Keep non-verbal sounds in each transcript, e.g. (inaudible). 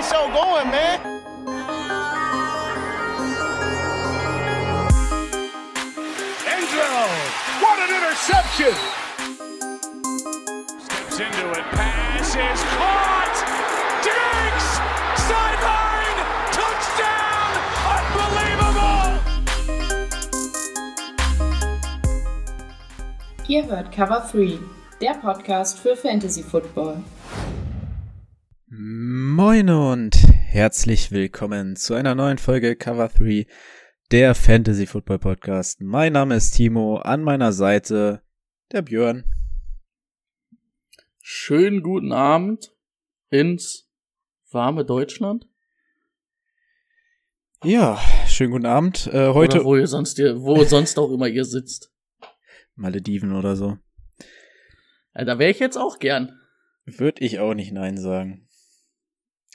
the show going, man. Angelo, what an interception! Steps into it, pass is caught! Diggs! Sideline! Touchdown! Unbelievable! Ihr hört Cover 3, der Podcast für Fantasy Football. Moin und herzlich willkommen zu einer neuen Folge Cover 3, der Fantasy Football Podcast. Mein Name ist Timo, an meiner Seite der Björn. Schönen guten Abend ins warme Deutschland. Ja, schönen guten Abend. Äh, heute Oder wo ihr sonst ihr, wo sonst auch immer ihr sitzt. Malediven oder so. Ja, da wäre ich jetzt auch gern. Würde ich auch nicht Nein sagen.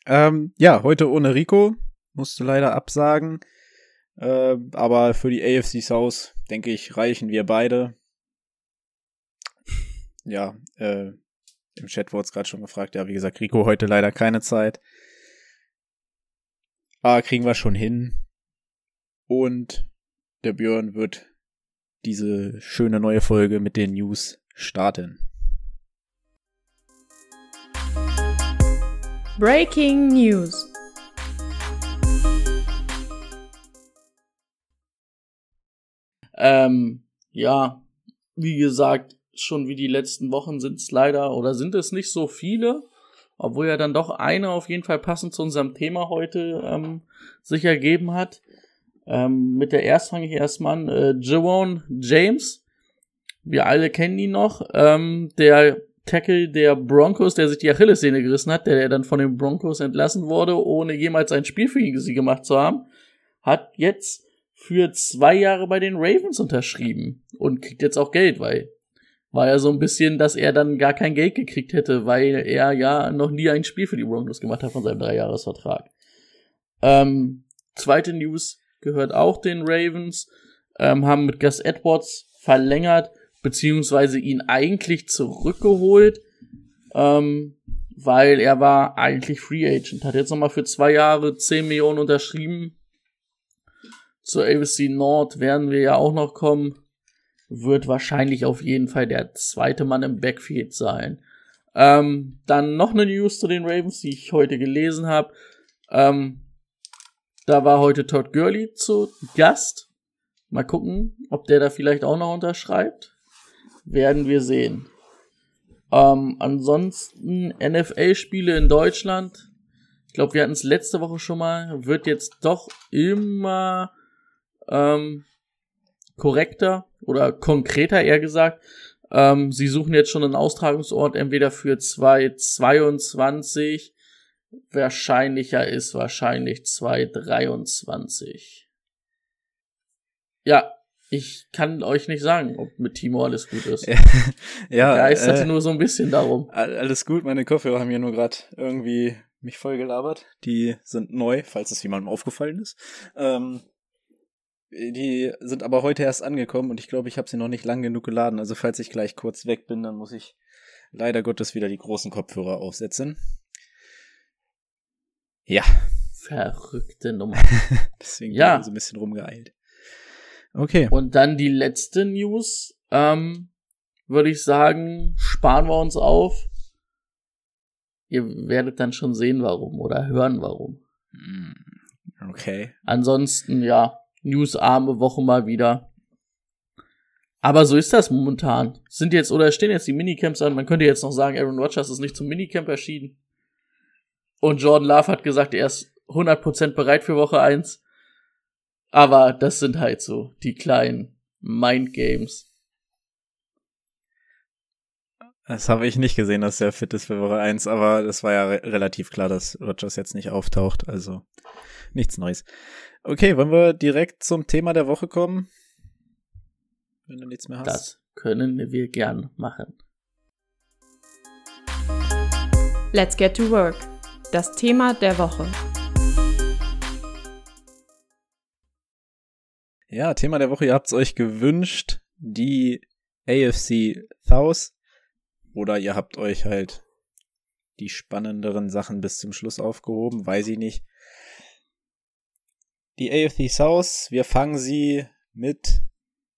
Ähm, ja, heute ohne Rico. Musste leider absagen. Äh, aber für die AFC South, denke ich, reichen wir beide. Ja, äh, im Chat wurde es gerade schon gefragt. Ja, wie gesagt, Rico heute leider keine Zeit. Aber kriegen wir schon hin. Und der Björn wird diese schöne neue Folge mit den News starten. Breaking News. Ähm, ja, wie gesagt, schon wie die letzten Wochen sind es leider oder sind es nicht so viele, obwohl ja dann doch eine auf jeden Fall passend zu unserem Thema heute ähm, sich ergeben hat. Ähm, mit der erst fange ich erstmal an. Äh, Jerome James, wir alle kennen ihn noch, ähm, der Tackle der Broncos, der sich die Achillessehne gerissen hat, der, dann von den Broncos entlassen wurde, ohne jemals ein Spiel für sie gemacht zu haben, hat jetzt für zwei Jahre bei den Ravens unterschrieben und kriegt jetzt auch Geld, weil war ja so ein bisschen, dass er dann gar kein Geld gekriegt hätte, weil er ja noch nie ein Spiel für die Broncos gemacht hat von seinem Dreijahresvertrag. Ähm, zweite News gehört auch den Ravens, ähm, haben mit Gus Edwards verlängert, beziehungsweise ihn eigentlich zurückgeholt, ähm, weil er war eigentlich Free Agent, hat jetzt nochmal für zwei Jahre 10 Millionen unterschrieben. Zur AFC Nord werden wir ja auch noch kommen. Wird wahrscheinlich auf jeden Fall der zweite Mann im Backfield sein. Ähm, dann noch eine News zu den Ravens, die ich heute gelesen habe. Ähm, da war heute Todd Gurley zu Gast. Mal gucken, ob der da vielleicht auch noch unterschreibt. Werden wir sehen. Ähm, ansonsten NFL-Spiele in Deutschland. Ich glaube, wir hatten es letzte Woche schon mal. Wird jetzt doch immer ähm, korrekter oder konkreter eher gesagt. Ähm, sie suchen jetzt schon einen Austragungsort entweder für 2022 wahrscheinlicher ist wahrscheinlich 2023. Ja, ich kann euch nicht sagen, ob mit Timo alles gut ist. (laughs) ja, ja ich hatte äh, nur so ein bisschen darum. Alles gut, meine Kopfhörer haben ja nur gerade irgendwie mich voll gelabert. Die sind neu, falls es jemandem aufgefallen ist. Ähm, die sind aber heute erst angekommen und ich glaube, ich habe sie noch nicht lang genug geladen. Also falls ich gleich kurz weg bin, dann muss ich leider Gottes wieder die großen Kopfhörer aufsetzen. Ja. Verrückte Nummer. (laughs) Deswegen Ja. bin ich so ein bisschen rumgeeilt. Okay. Und dann die letzte News, ähm, würde ich sagen, sparen wir uns auf. Ihr werdet dann schon sehen, warum oder hören, warum. Hm, Okay. Ansonsten, ja, newsarme Woche mal wieder. Aber so ist das momentan. Sind jetzt oder stehen jetzt die Minicamps an. Man könnte jetzt noch sagen, Aaron Rodgers ist nicht zum Minicamp erschienen. Und Jordan Love hat gesagt, er ist 100% bereit für Woche 1. Aber das sind halt so die kleinen Mindgames. Das habe ich nicht gesehen, dass er fit ist für Woche 1, aber das war ja re relativ klar, dass Rogers jetzt nicht auftaucht, also nichts Neues. Okay, wollen wir direkt zum Thema der Woche kommen? Wenn du nichts mehr hast. Das können wir gern machen. Let's get to work. Das Thema der Woche. Ja, Thema der Woche, ihr habt's euch gewünscht, die AFC South. Oder ihr habt euch halt die spannenderen Sachen bis zum Schluss aufgehoben, weiß ich nicht. Die AFC South, wir fangen sie mit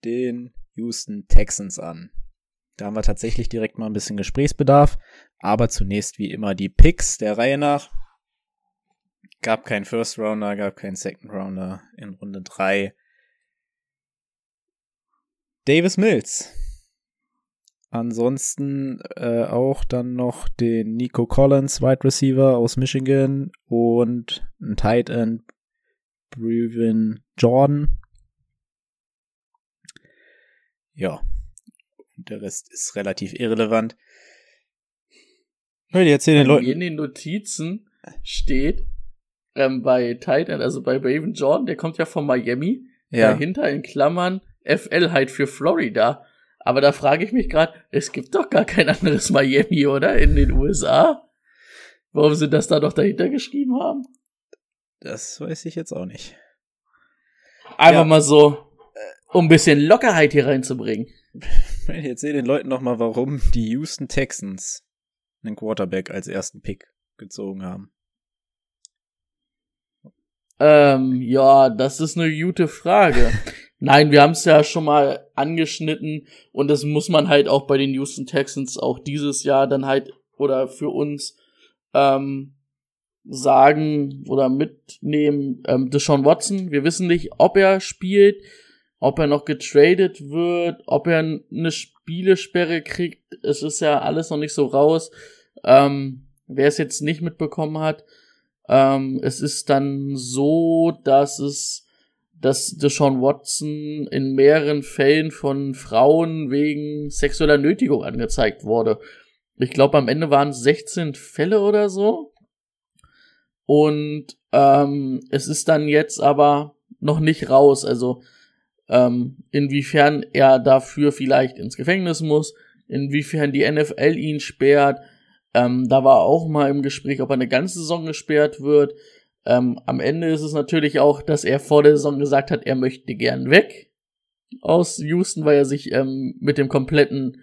den Houston Texans an. Da haben wir tatsächlich direkt mal ein bisschen Gesprächsbedarf, aber zunächst wie immer die Picks der Reihe nach. Gab keinen First Rounder, gab keinen Second Rounder in Runde 3. Davis Mills. Ansonsten äh, auch dann noch den Nico Collins, Wide Receiver aus Michigan und ein Tight End, Brevin Jordan. Ja, und der Rest ist relativ irrelevant. Hör dir erzähl den Leuten. In den Notizen steht ähm, bei Titan, also bei Raven Jordan, der kommt ja von Miami. Ja. Dahinter in Klammern FL halt für Florida. Aber da frage ich mich gerade, es gibt doch gar kein anderes (laughs) Miami, oder? In den USA? Warum sie das da doch dahinter geschrieben haben? Das weiß ich jetzt auch nicht. Einfach ja. mal so, um ein bisschen Lockerheit hier reinzubringen. (laughs) Ich erzähle den Leuten noch mal, warum die Houston Texans einen Quarterback als ersten Pick gezogen haben. Ähm, ja, das ist eine gute Frage. (laughs) Nein, wir haben es ja schon mal angeschnitten und das muss man halt auch bei den Houston Texans auch dieses Jahr dann halt oder für uns ähm, sagen oder mitnehmen. Ähm, Deshaun Watson, wir wissen nicht, ob er spielt ob er noch getradet wird, ob er eine Spielesperre kriegt. Es ist ja alles noch nicht so raus. Ähm, Wer es jetzt nicht mitbekommen hat, ähm, es ist dann so, dass es, dass Deshaun Watson in mehreren Fällen von Frauen wegen sexueller Nötigung angezeigt wurde. Ich glaube, am Ende waren es 16 Fälle oder so. Und ähm, es ist dann jetzt aber noch nicht raus. Also ähm, inwiefern er dafür vielleicht ins Gefängnis muss, inwiefern die NFL ihn sperrt. Ähm, da war auch mal im Gespräch, ob er eine ganze Saison gesperrt wird. Ähm, am Ende ist es natürlich auch, dass er vor der Saison gesagt hat, er möchte gern weg aus Houston, weil er sich ähm, mit dem kompletten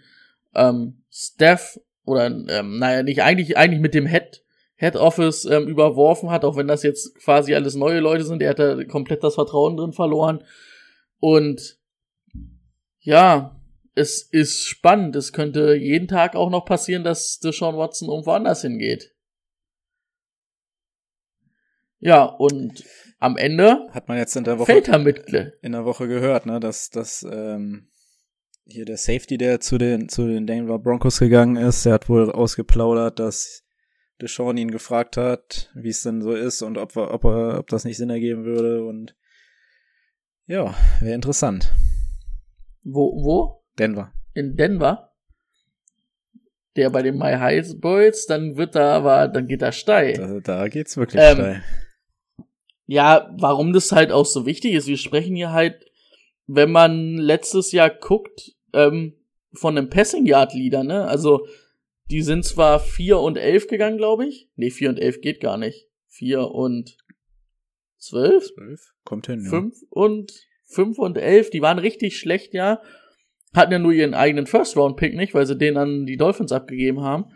ähm, Staff oder ähm, naja, nicht eigentlich eigentlich mit dem Head Head Office ähm, überworfen hat, auch wenn das jetzt quasi alles neue Leute sind. Er hat da komplett das Vertrauen drin verloren. Und ja, es ist spannend. Es könnte jeden Tag auch noch passieren, dass Deshaun Watson irgendwo anders hingeht. Ja, und am Ende hat man jetzt in der Woche fällt er mit. in der Woche gehört, ne, dass dass ähm, hier der Safety, der zu den zu den Denver Broncos gegangen ist, der hat wohl ausgeplaudert, dass Deshaun ihn gefragt hat, wie es denn so ist und ob, ob, er, ob das nicht Sinn ergeben würde und ja, wäre interessant. Wo, wo? Denver. In Denver? Der bei den My High Boys, dann wird da aber, dann geht da steil. Da, da geht's wirklich ähm, steil. Ja, warum das halt auch so wichtig ist, wir sprechen hier halt, wenn man letztes Jahr guckt, ähm, von einem Passing Yard Leader, ne? Also, die sind zwar 4 und 11 gegangen, glaube ich. Nee, 4 und 11 geht gar nicht. 4 und zwölf? Zwölf? Kommt hin, ja. Fünf und, fünf und elf, die waren richtig schlecht, ja. Hatten ja nur ihren eigenen First-Round-Pick nicht, weil sie den an die Dolphins abgegeben haben.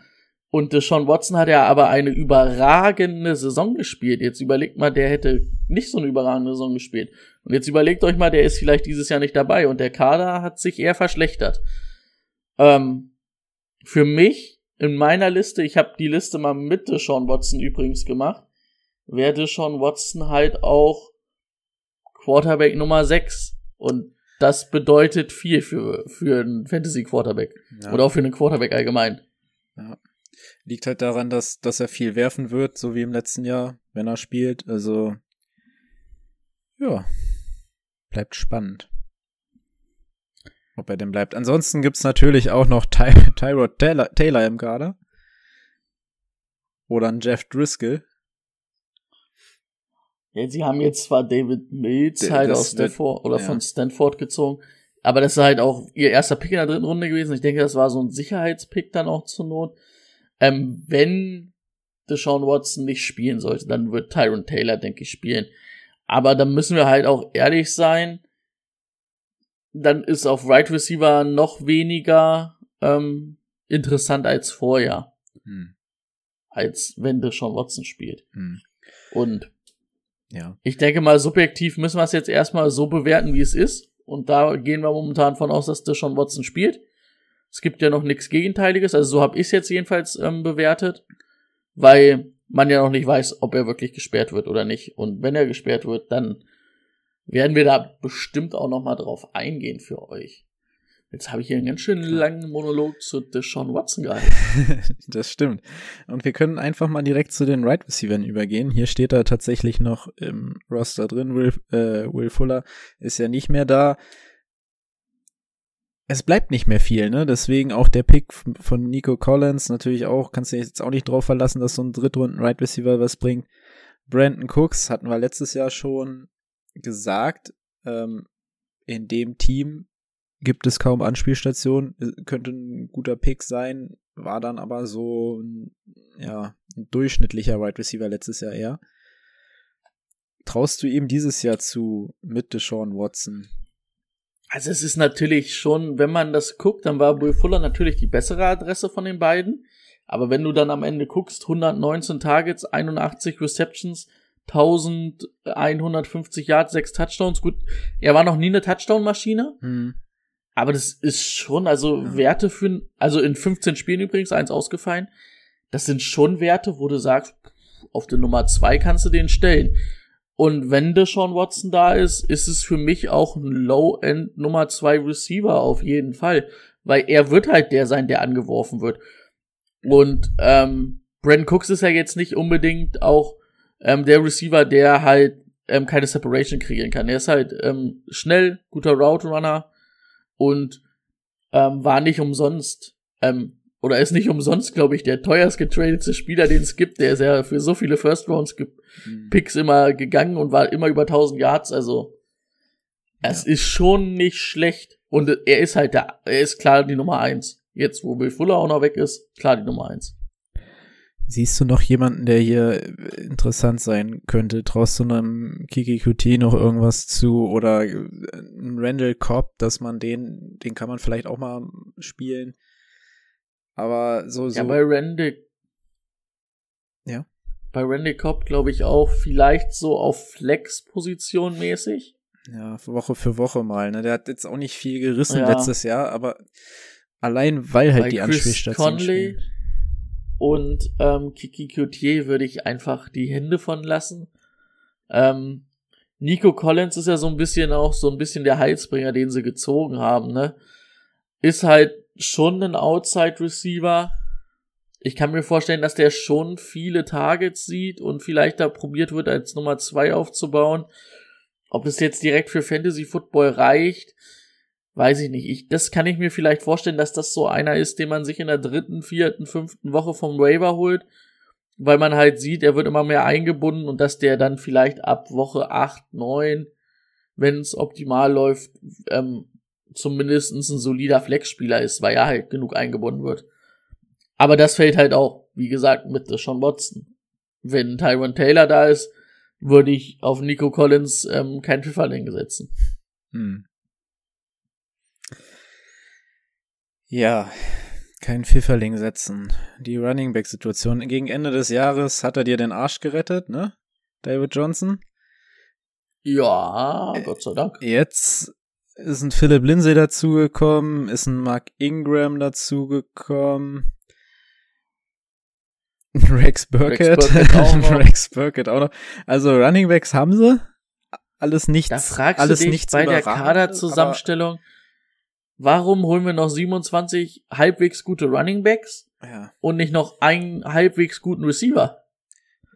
Und Sean Watson hat ja aber eine überragende Saison gespielt. Jetzt überlegt mal, der hätte nicht so eine überragende Saison gespielt. Und jetzt überlegt euch mal, der ist vielleicht dieses Jahr nicht dabei und der Kader hat sich eher verschlechtert. Ähm, für mich in meiner Liste, ich habe die Liste mal mit Sean Watson übrigens gemacht, werde schon Watson halt auch Quarterback Nummer 6. Und das bedeutet viel für, für einen Fantasy Quarterback. Ja. Oder auch für einen Quarterback allgemein. Ja. Liegt halt daran, dass, dass er viel werfen wird, so wie im letzten Jahr, wenn er spielt. Also, ja, bleibt spannend. Ob er denn bleibt. Ansonsten gibt's natürlich auch noch Ty (laughs) Tyrod Taylor, Taylor im Kader. Oder ein Jeff Driscoll. Ja, sie haben jetzt zwar David Mills D halt aus Stanford oder ja. von Stanford gezogen, aber das ist halt auch ihr erster Pick in der dritten Runde gewesen. Ich denke, das war so ein Sicherheitspick dann auch zur Not. Ähm, wenn Deshaun Watson nicht spielen sollte, dann wird Tyron Taylor, denke ich, spielen. Aber dann müssen wir halt auch ehrlich sein. Dann ist auf Right Receiver noch weniger ähm, interessant als vorher. Hm. als wenn Deshaun Watson spielt. Hm. Und Ja. ich denke mal, subjektiv müssen wir es jetzt erstmal so bewerten, wie es ist. Und da gehen wir momentan von aus, dass Deshaun Watson spielt. Es gibt ja noch nichts Gegenteiliges, also so habe ich es jetzt jedenfalls ähm, bewertet, weil man ja noch nicht weiß, ob er wirklich gesperrt wird oder nicht. Und wenn er gesperrt wird, dann werden wir da bestimmt auch noch mal drauf eingehen für euch. Jetzt habe ich hier einen ganz schön langen Monolog zu Deshaun Watson gehalten. (laughs) das stimmt. Und wir können einfach mal direkt zu den Right Receivers übergehen. Hier steht er tatsächlich noch im Roster drin. Will, äh, Will Fuller ist ja nicht mehr da. Es bleibt nicht mehr viel, ne? Deswegen auch der Pick von Nico Collins natürlich auch, kannst du dich jetzt auch nicht drauf verlassen, dass so ein Drittrunden Right Receiver was bringt. Brandon Cooks hatten wir letztes Jahr schon gesagt, ähm, in dem Team gibt es kaum Anspielstationen, könnte ein guter Pick sein, war dann aber so ein, ja, ein durchschnittlicher Wide Receiver letztes Jahr eher. Traust du ihm dieses Jahr zu mit Deshaun Watson? Also es ist natürlich schon, wenn man das guckt, dann war Will Fuller natürlich die bessere Adresse von den beiden. Aber wenn du dann am Ende guckst, 119 Targets, 81 Receptions, 1150 Yards, 6 Touchdowns. Gut, er war noch nie eine Touchdown-Maschine. Hm. Aber das ist schon, also Werte für, also in 15 Spielen übrigens, eins ausgefallen. Das sind schon Werte, wo du sagst, auf der Nummer zwei kannst du den stellen. Und wenn Deshaun Watson da ist, ist es für mich auch ein Low-End Nummer zwei Receiver auf jeden Fall. Weil er wird halt der sein, der angeworfen wird. Und ähm, Brandon Cooks ist ja jetzt nicht unbedingt auch ähm, der Receiver, der halt ähm, keine Separation kreieren kann. Er ist halt ähm, schnell, guter Route Runner und ähm, war nicht umsonst ähm, oder ist nicht umsonst, glaube ich, der teuerst getradete Spieler, den es gibt. Der ist ja für so viele First Rounds Picks immer gegangen und war immer über 1000 Yards. Also es Ja. ist schon nicht schlecht und er ist halt da. Er ist klar die Nummer eins. Jetzt, wo Will Fuller auch noch weg ist, klar die Nummer eins. Siehst du noch jemanden, der hier interessant sein könnte? Traust du einem Kiki QT noch irgendwas zu oder ein Randall Cobb, dass man den, den kann man vielleicht auch mal spielen. Aber so, so. Ja, bei Randy. Ja. Bei Randy Cobb glaube ich auch vielleicht so auf Flex-Position mäßig. Ja, Woche für Woche mal. Ne? Der hat jetzt auch nicht viel gerissen Ja. letztes Jahr, aber allein weil halt bei die Anspielstation Conley spielen. und ähm, Kiki Coutier würde ich einfach die Hände von lassen. Ähm, Nico Collins ist ja so ein bisschen auch so ein bisschen der Heilsbringer, den sie gezogen haben, ne? Ist halt schon ein Outside Receiver. Ich kann mir vorstellen, dass der schon viele Targets sieht und vielleicht da probiert wird, als Nummer zwei aufzubauen. Ob es jetzt direkt für Fantasy Football reicht, weiß ich nicht. Ich, das kann ich mir vielleicht vorstellen, dass das so einer ist, den man sich in der dritten, vierten, fünften Woche vom Waiver holt, weil man halt sieht, er wird immer mehr eingebunden und dass der dann vielleicht ab Woche acht, neun, wenn es optimal läuft, ähm, zumindest ein solider Flex-Spieler ist, weil er halt genug eingebunden wird. Aber das fällt halt auch, wie gesagt, mit Deshaun Watson. Wenn Tyron Taylor da ist, würde ich auf Nico Collins ähm, kein Pfifferling setzen. Hm. Ja, kein Pfifferling setzen. Die Running Back Situation gegen Ende des Jahres hat er dir den Arsch gerettet, ne? David Johnson. Ja, Gott sei Dank. Jetzt ist ein Philip Lindsay dazugekommen, ist ein Mark Ingram dazugekommen. (laughs) Rex Burkett. Auch. (laughs) Rex Burkett auch noch. Also Running Backs haben sie. Alles nichts. Da fragst alles du dich nichts bei der Kaderzusammenstellung, warum holen wir noch 27 halbwegs gute Running Backs Ja. und nicht noch einen halbwegs guten Receiver?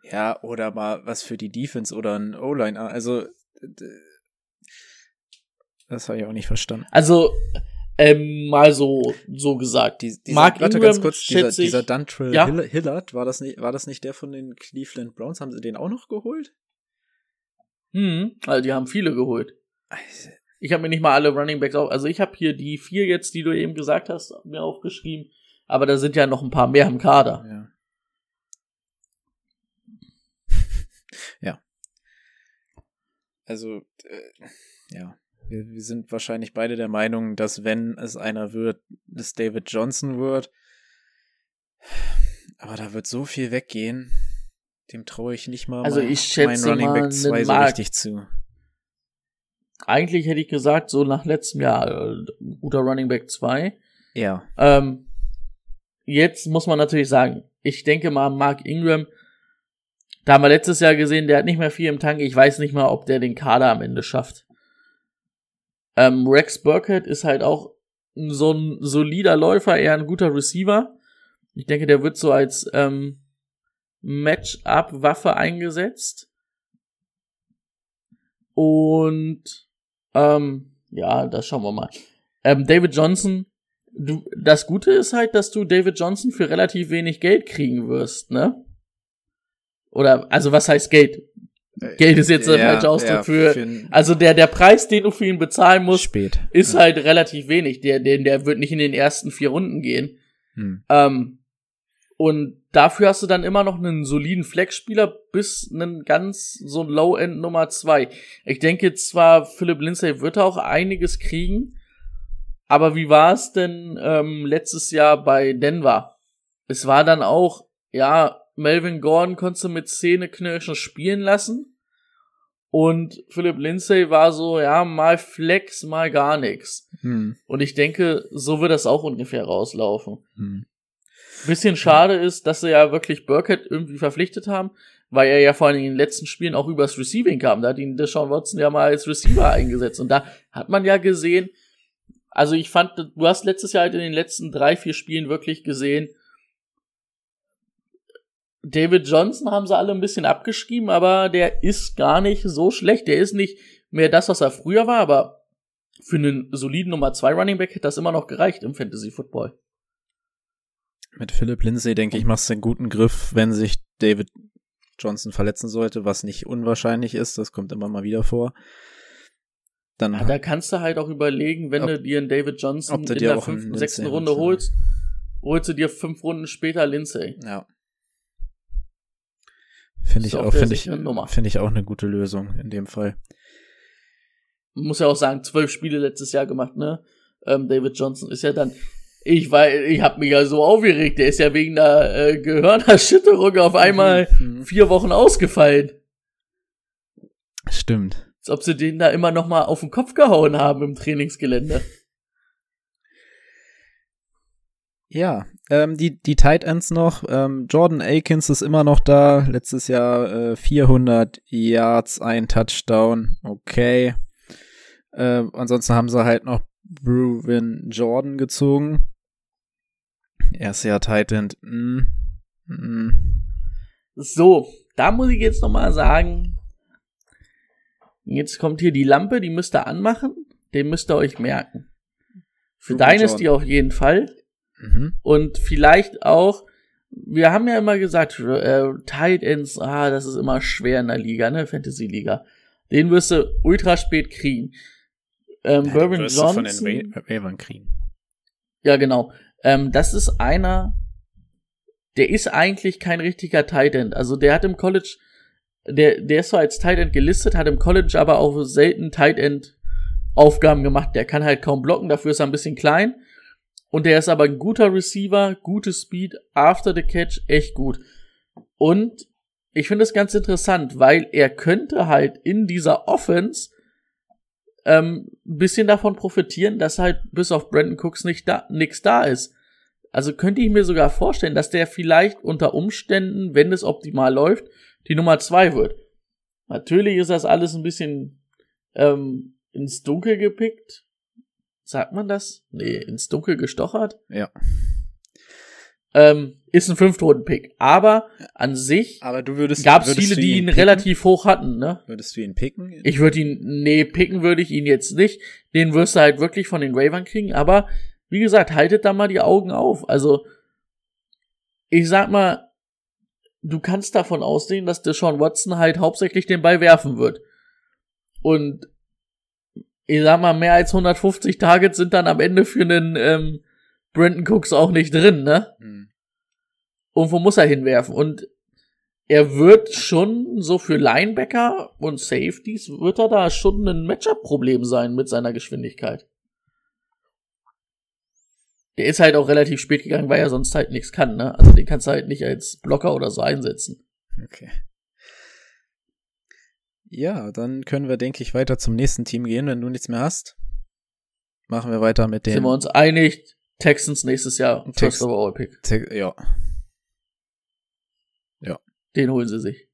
Ja, oder mal was für die Defense oder ein O-Line. Also, das habe ich auch nicht verstanden. Also, ähm, mal so, so gesagt. Die, dieser, Mark warte Ingram, ganz kurz, dieser, dieser Duntrill Ja. Hill- Hillard, war das, nicht, war das nicht der von den Cleveland Browns? Haben sie den auch noch geholt? Hm, also die haben viele geholt. Ich habe mir nicht mal alle Running Backs auf. Also ich habe hier die vier jetzt, die du eben gesagt hast, mir aufgeschrieben. Aber da sind ja noch ein paar mehr im Kader. Ja. (laughs) ja. Also, äh, ja. Wir, wir sind wahrscheinlich beide der Meinung, dass wenn es einer wird, es David Johnson wird. Aber da wird so viel weggehen. Dem traue ich nicht mal Also mein, ich schätze mein Running Back einen 2 so richtig zu. Eigentlich hätte ich gesagt, so nach letztem Jahr, äh, guter Running Back 2. Ja. Ähm, jetzt muss man natürlich sagen, ich denke mal, Mark Ingram, da haben wir letztes Jahr gesehen, der hat nicht mehr viel im Tank. Ich weiß nicht mal, ob der den Kader am Ende schafft. Ähm, Rex Burkhead ist halt auch so ein solider Läufer, eher ein guter Receiver. Ich denke, der wird so als ähm, Match-up-Waffe eingesetzt. Und ähm, ja, das schauen wir mal. Ähm, David Johnson, du, das Gute ist halt, dass du David Johnson für relativ wenig Geld kriegen wirst, ne? Oder, also was heißt Geld? Geld ist jetzt der Ja, falsche Ausdruck ja, für, also der, der Preis, den du für ihn bezahlen musst, Spät. ist halt relativ wenig. Der, der, der wird nicht in den ersten vier Runden gehen. Hm. Ähm, und dafür hast du dann immer noch einen soliden Flex-Spieler bis einen ganz so ein Low-End Nummer zwei. Ich denke zwar, Philip Lindsay wird auch einiges kriegen, aber wie war es denn ähm, letztes Jahr bei Denver? Es war dann auch, ja, Melvin Gordon konntest du mit Zähneknirschen spielen lassen. Und Philip Lindsay war so, ja, mal Flex, mal gar nichts. Hm. Und ich denke, so wird das auch ungefähr rauslaufen. Hm. Bisschen schade ist, dass sie ja wirklich Burkett irgendwie verpflichtet haben, weil er ja vor allem in den letzten Spielen auch übers Receiving kam. Da hat ihn Deshaun Watson ja mal als Receiver eingesetzt. Und da hat man ja gesehen, also ich fand, du hast letztes Jahr halt in den letzten drei, vier Spielen wirklich gesehen, David Johnson haben sie alle ein bisschen abgeschrieben, aber der ist gar nicht so schlecht. Der ist nicht mehr das, was er früher war, aber für einen soliden Nummer 2 Running Back hätte das immer noch gereicht im Fantasy Football. Mit Philip Lindsay, denke ich, machst du einen guten Griff, wenn sich David Johnson verletzen sollte, was nicht unwahrscheinlich ist. Das kommt immer mal wieder vor. Dann Ja, da kannst du halt auch überlegen, wenn Ob- du dir einen David Johnson in der fünften, sechsten Runde holst, holst, holst du dir fünf Runden später Lindsay. ja. Finde ich auch, finde ich, finde ich auch eine gute Lösung in dem Fall. Man muss ja auch sagen, zwölf Spiele letztes Jahr gemacht, ne? Ähm, David Johnson ist ja dann, ich war, ich hab mich ja so aufgeregt, der ist ja wegen der äh, Gehirnerschütterung auf einmal Mhm. vier Wochen ausgefallen. Stimmt. Als ob sie den da immer noch mal auf den Kopf gehauen haben im Trainingsgelände. Ja, ähm, die, die Tight Ends noch. Ähm, Jordan Akins ist immer noch da. Letztes Jahr äh, 400 Yards, ein Touchdown. Okay. Äh, ansonsten haben sie halt noch Brewin Jordan gezogen. Erstes Jahr Tight End. Mm, mm. So, da muss ich jetzt noch mal sagen, jetzt kommt hier die Lampe, die müsst ihr anmachen, den müsst ihr euch merken. Für Ruben Dynasty Jordan. auf jeden Fall. Mhm. Und vielleicht auch, wir haben ja immer gesagt, äh, Tight Ends, ah, das ist immer schwer in der Liga, ne, Fantasy-Liga. Den wirst du ultra spät kriegen. Ähm, Ja, Bourbon du von Johnson. den Wa- Wavern kriegen. Ja, genau. Ähm, das ist einer, der ist eigentlich kein richtiger Tight End. Also der hat im College, der, der ist so als Tight End gelistet, hat im College aber auch selten Tight End Aufgaben gemacht. Der kann halt kaum blocken, dafür ist er ein bisschen klein. Und der ist aber ein guter Receiver, gutes Speed, after the catch, echt gut. Und ich finde es ganz interessant, weil er könnte halt in dieser Offense ähm, bisschen davon profitieren, dass halt bis auf Brandon Cooks nicht da, nix da ist. Also könnte ich mir sogar vorstellen, dass der vielleicht unter Umständen, wenn es optimal läuft, die Nummer zwei wird. Natürlich ist das alles ein bisschen ähm, ins Dunkel gepickt. Sagt man das? Nee, ins Dunkel gestochert. Ja. Ähm, ist ein Fünftrunden-Pick. Aber an sich Aber du würdest. gab es viele, die ihn picken? relativ hoch hatten, ne? Würdest du ihn picken? Ich würde ihn, nee, picken würde ich ihn jetzt nicht. Den wirst du halt wirklich von den Ravens kriegen. Aber wie gesagt, haltet da mal die Augen auf. Also, ich sag mal, du kannst davon ausgehen, dass Deshaun Watson halt hauptsächlich den Ball werfen wird. Und ich sag mal, mehr als 150 Targets sind dann am Ende für einen ähm, Brandon Cooks auch nicht drin, ne? Hm. irgendwo muss er hinwerfen. Und er wird schon so für Linebacker und Safeties wird er da schon ein Matchup-Problem sein mit seiner Geschwindigkeit. der ist halt auch relativ spät gegangen, weil er sonst halt nichts kann, ne? Also den kannst du halt nicht als Blocker oder so einsetzen. Okay. Ja, dann können wir, denke ich, weiter zum nächsten Team gehen, wenn du nichts mehr hast. Machen wir weiter mit den. Sind wir uns einig, Texans nächstes Jahr Tex First Overall Pick. Te ja. Den holen sie sich.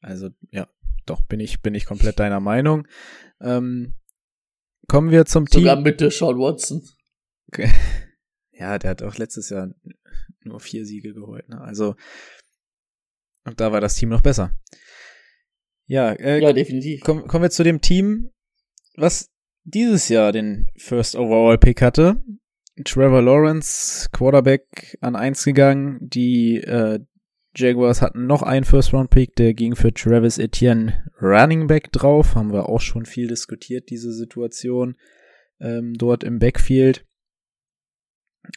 Also, ja, doch, bin ich, bin ich komplett deiner Meinung. Ähm, kommen wir zum Sogar Team. mit Sean Watson. (laughs) Ja, der hat auch letztes Jahr nur vier Siege geholt. Ne? Also, und da war das Team noch besser. Ja, äh, Ja, definitiv. Komm, kommen wir zu dem Team, was dieses Jahr den First Overall Pick hatte. Trevor Lawrence, Quarterback an eins gegangen. Die äh, Jaguars hatten noch einen First Round Pick, der ging für Travis Etienne Running Back drauf. Haben wir auch schon viel diskutiert, diese Situation ähm, dort im Backfield.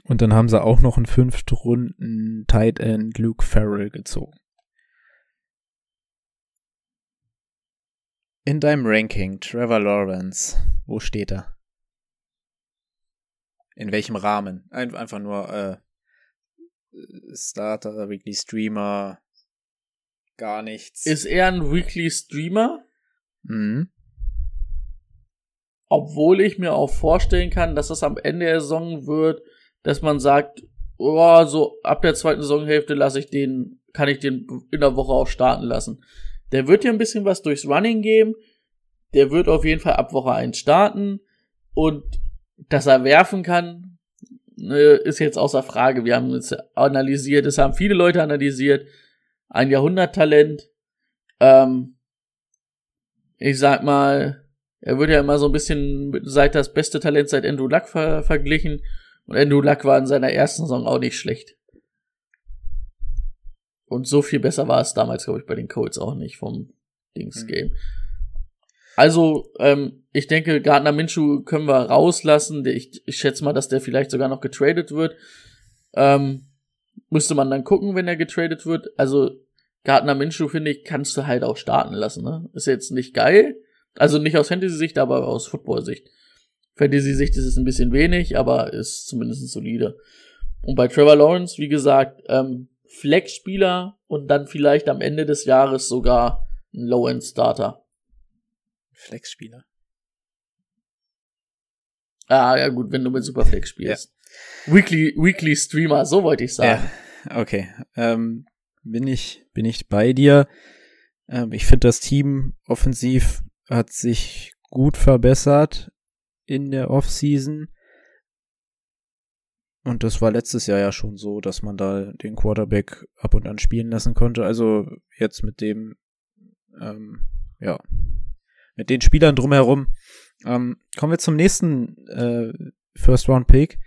Und dann haben sie auch noch einen fünften Runden Tight End Luke Farrell gezogen. In deinem Ranking, Trevor Lawrence, wo steht er? In welchem Rahmen? Ein, einfach nur äh, Starter, Weekly Streamer, gar nichts. Ist er ein Weekly Streamer? mhm. Obwohl ich mir auch vorstellen kann, dass es am Ende der Saison wird, dass man sagt, oh, so ab der zweiten Saisonhälfte lasse ich den, kann ich den in der Woche auch starten lassen. Der wird ja ein bisschen was durchs Running geben. Der wird auf jeden Fall ab Woche 1 starten. Und dass er werfen kann, äh, ist jetzt außer Frage. Wir haben es analysiert, es haben viele Leute analysiert. Ein Jahrhunderttalent. Ähm, ich sag mal, er wird ja immer so ein bisschen seit das beste Talent seit Andrew Luck ver verglichen. Und Andrew Luck war in seiner ersten Saison auch nicht schlecht. Und so viel besser war es damals, glaube ich, bei den Colts auch nicht vom Dings-Game. Also, ähm, ich denke, Gardner Minshew können wir rauslassen. Ich, ich schätze mal, dass der vielleicht sogar noch getradet wird. Ähm, müsste man dann gucken, wenn er getradet wird. Also, Gardner Minshew, finde ich, kannst du halt auch starten lassen. Ne? Ist jetzt nicht geil. Also nicht aus Fantasy-Sicht, aber aus Football-Sicht. Fantasy-Sicht ist es ein bisschen wenig, aber ist zumindest solide. Und bei Trevor Lawrence, wie gesagt, ähm, Flex-Spieler und dann vielleicht am Ende des Jahres sogar ein Low-End-Starter. Flexspieler. Ah, ja gut, wenn du mit Superflex spielst. Weekly, Weekly Streamer, so wollte ich sagen. Ja, okay. Ähm, bin ich, bin ich bei dir. Ähm, ich finde, das Team offensiv hat sich gut verbessert in der Offseason. Und das war letztes Jahr ja schon so, dass man da den Quarterback ab und an spielen lassen konnte. Also jetzt mit dem, ähm, ja, mit den Spielern drumherum. Ähm, kommen wir zum nächsten äh, First Round Pick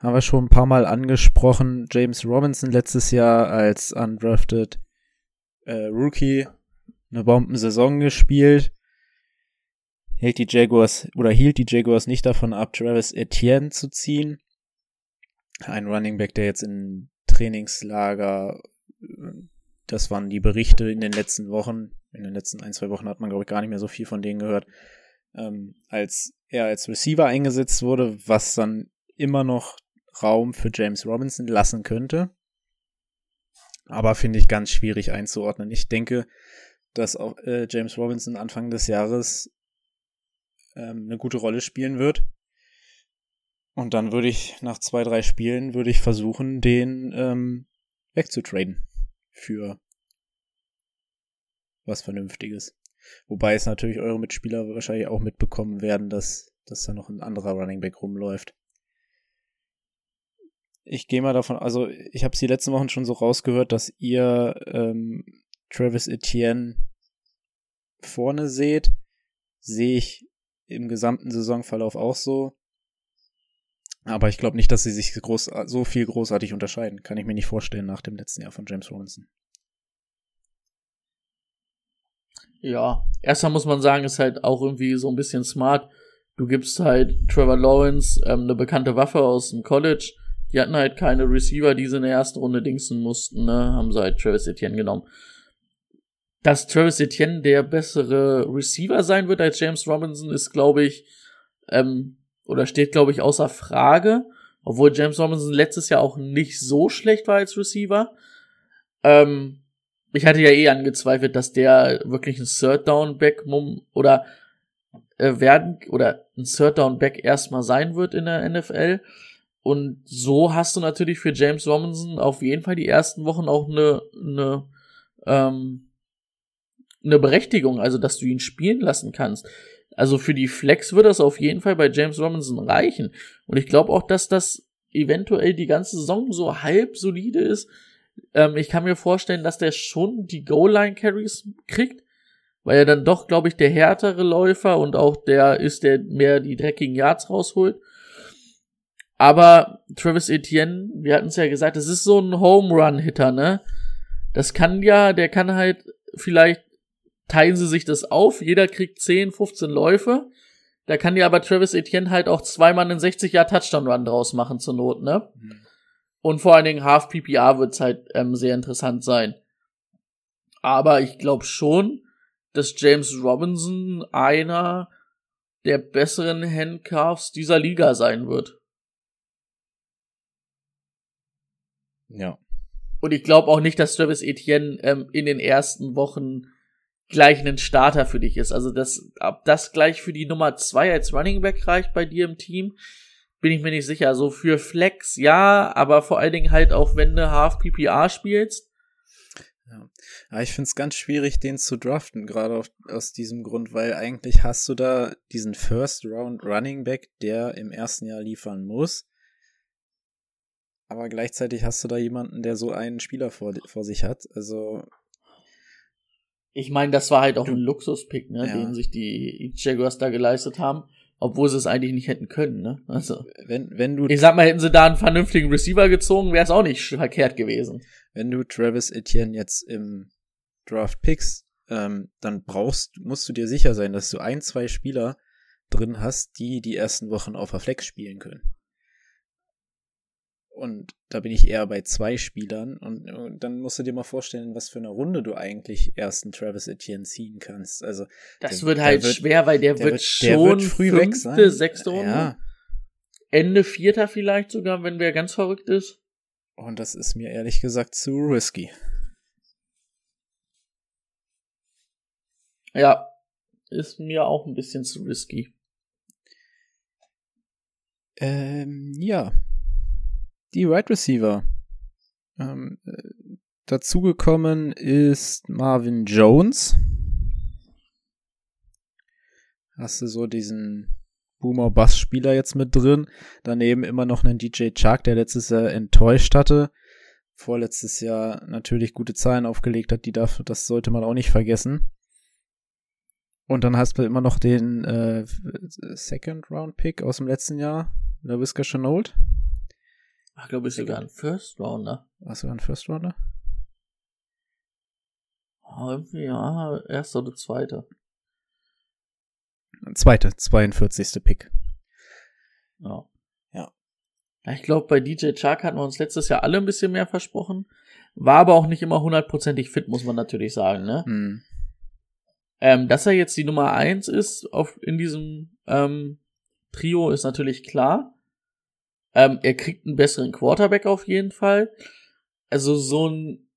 haben wir schon ein paar Mal angesprochen. James Robinson letztes Jahr als undrafted äh, Rookie eine Bombensaison gespielt. Hält die Jaguars oder hielt die Jaguars nicht davon ab, Travis Etienne zu ziehen. Ein Running Back, der jetzt in Trainingslager, das waren die Berichte in den letzten Wochen, in den letzten ein, zwei Wochen hat man, glaube ich, gar nicht mehr so viel von denen gehört, ähm, als er als Receiver eingesetzt wurde, was dann immer noch Raum für James Robinson lassen könnte. Aber finde ich ganz schwierig einzuordnen. Ich denke, dass auch äh, James Robinson Anfang des Jahres ähm, eine gute Rolle spielen wird. Und dann würde ich nach zwei, drei Spielen würde ich versuchen, den ähm, wegzutraden für was Vernünftiges. Wobei es natürlich eure Mitspieler wahrscheinlich auch mitbekommen werden, dass, dass da noch ein anderer Running Back rumläuft. Ich gehe mal davon, also ich habe es die letzten Wochen schon so rausgehört, dass ihr ähm, Travis Etienne vorne seht. Sehe ich im gesamten Saisonverlauf auch so. Aber ich glaube nicht, dass sie sich groß, so viel großartig unterscheiden. Kann ich mir nicht vorstellen nach dem letzten Jahr von James Robinson. Ja, erstmal muss man sagen, ist halt auch irgendwie so ein bisschen smart. Du gibst halt Trevor Lawrence ähm, eine bekannte Waffe aus dem College. Die hatten halt keine Receiver, die sie in der ersten Runde dingsen mussten, ne? Haben sie halt Travis Etienne genommen. Dass Travis Etienne der bessere Receiver sein wird als James Robinson, ist, glaube ich, ähm, oder steht, glaube ich, außer Frage. Obwohl James Robinson letztes Jahr auch nicht so schlecht war als Receiver. Ähm, ich hatte ja eh angezweifelt, dass der wirklich ein Third Down Back oder äh, werden oder ein Third Down Back erstmal sein wird in der NFL. Und so hast du natürlich für James Robinson auf jeden Fall die ersten Wochen auch eine, eine, ähm, eine Berechtigung, also dass du ihn spielen lassen kannst. Also für die Flex wird das auf jeden Fall bei James Robinson reichen. Und ich glaube auch, dass das eventuell die ganze Saison so halb solide ist. Ähm, ich kann mir vorstellen, dass der schon die Goal-Line-Carries kriegt, weil er dann doch, glaube ich, der härtere Läufer und auch der ist, der mehr die dreckigen Yards rausholt. Aber Travis Etienne, wir hatten es ja gesagt, das ist so ein Home Run Hitter, ne? Das kann ja, der kann halt vielleicht teilen sie sich das auf, jeder kriegt 10, 15 Läufe. Da kann ja aber Travis Etienne halt auch zweimal einen 60 Jahr Touchdown Run draus machen zur Not, ne? Mhm. Und vor allen Dingen Half PPR wird's halt ähm, sehr interessant sein. Aber ich glaube schon, dass James Robinson einer der besseren Handcuffs dieser Liga sein wird. Ja. Und ich glaube auch nicht, dass Travis Etienne ähm, in den ersten Wochen gleich ein Starter für dich ist. Also das, ob das gleich für die Nummer zwei als Running Back reicht bei dir im Team, bin ich mir nicht sicher. So also für Flex ja, aber vor allen Dingen halt auch, wenn du Half PPR spielst. Ja. Aber ich finde es ganz schwierig, den zu draften, gerade aus diesem Grund, weil eigentlich hast du da diesen First Round Running Back, der im ersten Jahr liefern muss aber gleichzeitig hast du da jemanden, der so einen Spieler vor, vor sich hat. Also. Ich meine, das war halt auch ein Luxuspick, ne, ja. den sich die Jaguars da geleistet haben, obwohl sie es eigentlich nicht hätten können, ne? Also. Wenn, wenn du. Ich sag mal, hätten sie da einen vernünftigen Receiver gezogen, wäre es auch nicht verkehrt gewesen. Wenn du Travis Etienne jetzt im Draft pickst, ähm, dann brauchst, musst du dir sicher sein, dass du ein, zwei Spieler drin hast, die die ersten Wochen auf der Flex spielen können. Und da bin ich eher bei zwei Spielern. Und, und, dann musst du dir mal vorstellen, was für eine Runde du eigentlich erst einen Travis Etienne ziehen kannst. Also das der, wird halt wird, schwer, weil der, der wird, wird schon wird früh fünfte, weg sein. sechste Runde. Ja. Ende vierter vielleicht sogar, wenn wer ganz verrückt ist. Und das ist mir ehrlich gesagt zu risky. Ja, ist mir auch ein bisschen zu risky. Ähm, ja, die Wide right Receiver. Ähm, äh, dazugekommen ist Marvin Jones. Hast du so diesen Boomer-Bass-Spieler jetzt mit drin. Daneben immer noch einen DJ Chuck, der letztes Jahr enttäuscht hatte. Vorletztes Jahr natürlich gute Zahlen aufgelegt hat, die darf, das sollte man auch nicht vergessen. Und dann hast du immer noch den äh, Second-Round-Pick aus dem letzten Jahr, Whisker Chenault. Ach, glaube ich sogar ein First Rounder. War sogar ein First Rounder? Ja, erster oder zweiter. Zweite, 42. Pick. Ja. Ja. Ich glaube, bei DJ Chark hatten wir uns letztes Jahr alle ein bisschen mehr versprochen. War aber auch nicht immer hundertprozentig fit, muss man natürlich sagen, ne? Mhm. Ähm, dass er jetzt die Nummer eins ist auf, in diesem ähm, Trio, ist natürlich klar. Ähm, er kriegt einen besseren Quarterback auf jeden Fall. Also so ein,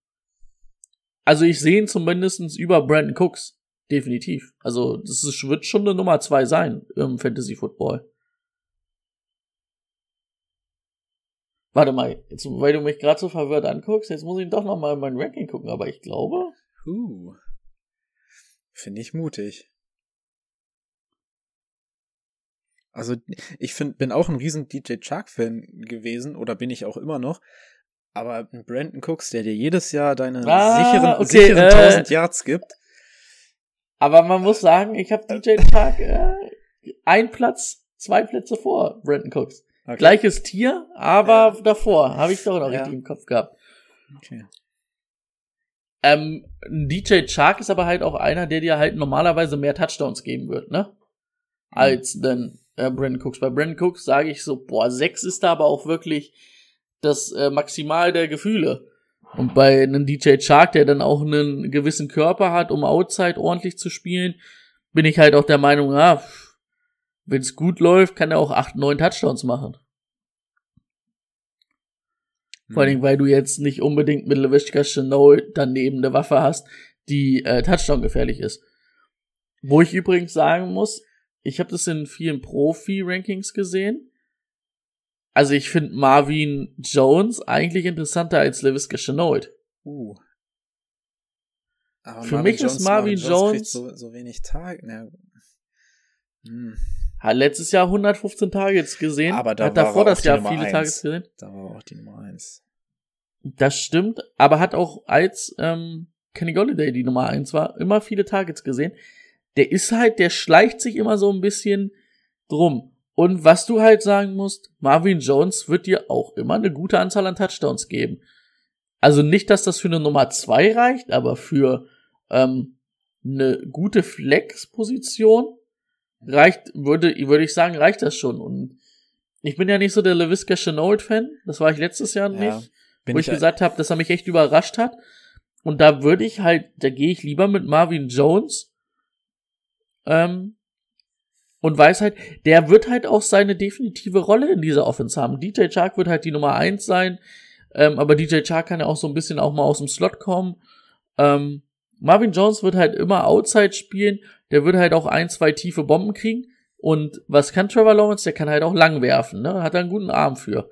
also ich sehe ihn zumindestens über Brandon Cooks. Definitiv. Also das ist, wird schon eine Nummer zwei sein im Fantasy Football. Warte mal, jetzt, weil du mich gerade so verwirrt anguckst, jetzt muss ich doch noch mal in mein Ranking gucken, aber ich glaube. Uh, Finde ich mutig. Also ich find, bin auch ein riesen DJ Chark-Fan gewesen oder bin ich auch immer noch. Aber ein Brandon Cooks, der dir jedes Jahr deine ah, sicheren, okay, sicheren äh, 1000 Yards gibt. Aber man muss sagen, ich habe DJ (laughs) Chark äh, ein Platz, zwei Plätze vor Brandon Cooks. Okay. Gleiches Tier, aber ja. davor habe ich doch noch ja. richtig im Kopf gehabt. Okay. Ähm, DJ Chark ist aber halt auch einer, der dir halt normalerweise mehr Touchdowns geben wird, ne? Mhm. Als denn äh, Brandon Cooks. Bei Brandon Cooks sage ich so, boah, sechs ist da aber auch wirklich das äh, Maximal der Gefühle. Und bei einem DJ Shark, der dann auch einen gewissen Körper hat, um Outside ordentlich zu spielen, bin ich halt auch der Meinung, ja, wenn es gut läuft, kann er auch acht, neun Touchdowns machen. Vor allem, weil du jetzt nicht unbedingt mit LaVishka Chenault daneben eine Waffe hast, die äh, Touchdown gefährlich ist. Wo ich übrigens sagen muss, ich habe das in vielen Profi-Rankings gesehen. Also ich finde Marvin Jones eigentlich interessanter als LaVisca Chenault. Uh. Aber Für mich ist Marvin kriegt Jones- so, so wenig Tage. Ja. Hm. Hat letztes Jahr 115 Targets gesehen. Aber da hat davor das Jahr Nummer viele eins. Targets gesehen. Da war auch die Nummer eins. Das stimmt, aber hat auch als ähm, Kenny Golladay die Nummer eins war, immer viele Targets gesehen. Der ist halt, der schleicht sich immer so ein bisschen drum. Und was du halt sagen musst, Marvin Jones wird dir auch immer eine gute Anzahl an Touchdowns geben. Also nicht, dass das für eine Nummer zwei reicht, aber für ähm, eine gute Flex-Position reicht, würde, würde ich sagen, reicht das schon. Und ich bin ja nicht so der LaVisca Chenault-Fan. Das war ich letztes Jahr Ja, nicht wo ich, gesagt habe, dass er mich echt überrascht hat. Und da würde ich halt, da gehe ich lieber mit Marvin Jones. Ähm, und weiß halt, der wird halt auch seine definitive Rolle in dieser Offense haben. DJ Chark wird halt die Nummer eins sein, ähm, aber DJ Chark kann ja auch so ein bisschen auch mal aus dem Slot kommen. Ähm, Marvin Jones wird halt immer Outside spielen, der wird halt auch ein, zwei tiefe Bomben kriegen. Und was kann Trevor Lawrence? Der kann halt auch lang werfen, ne? Hat er einen guten Arm für.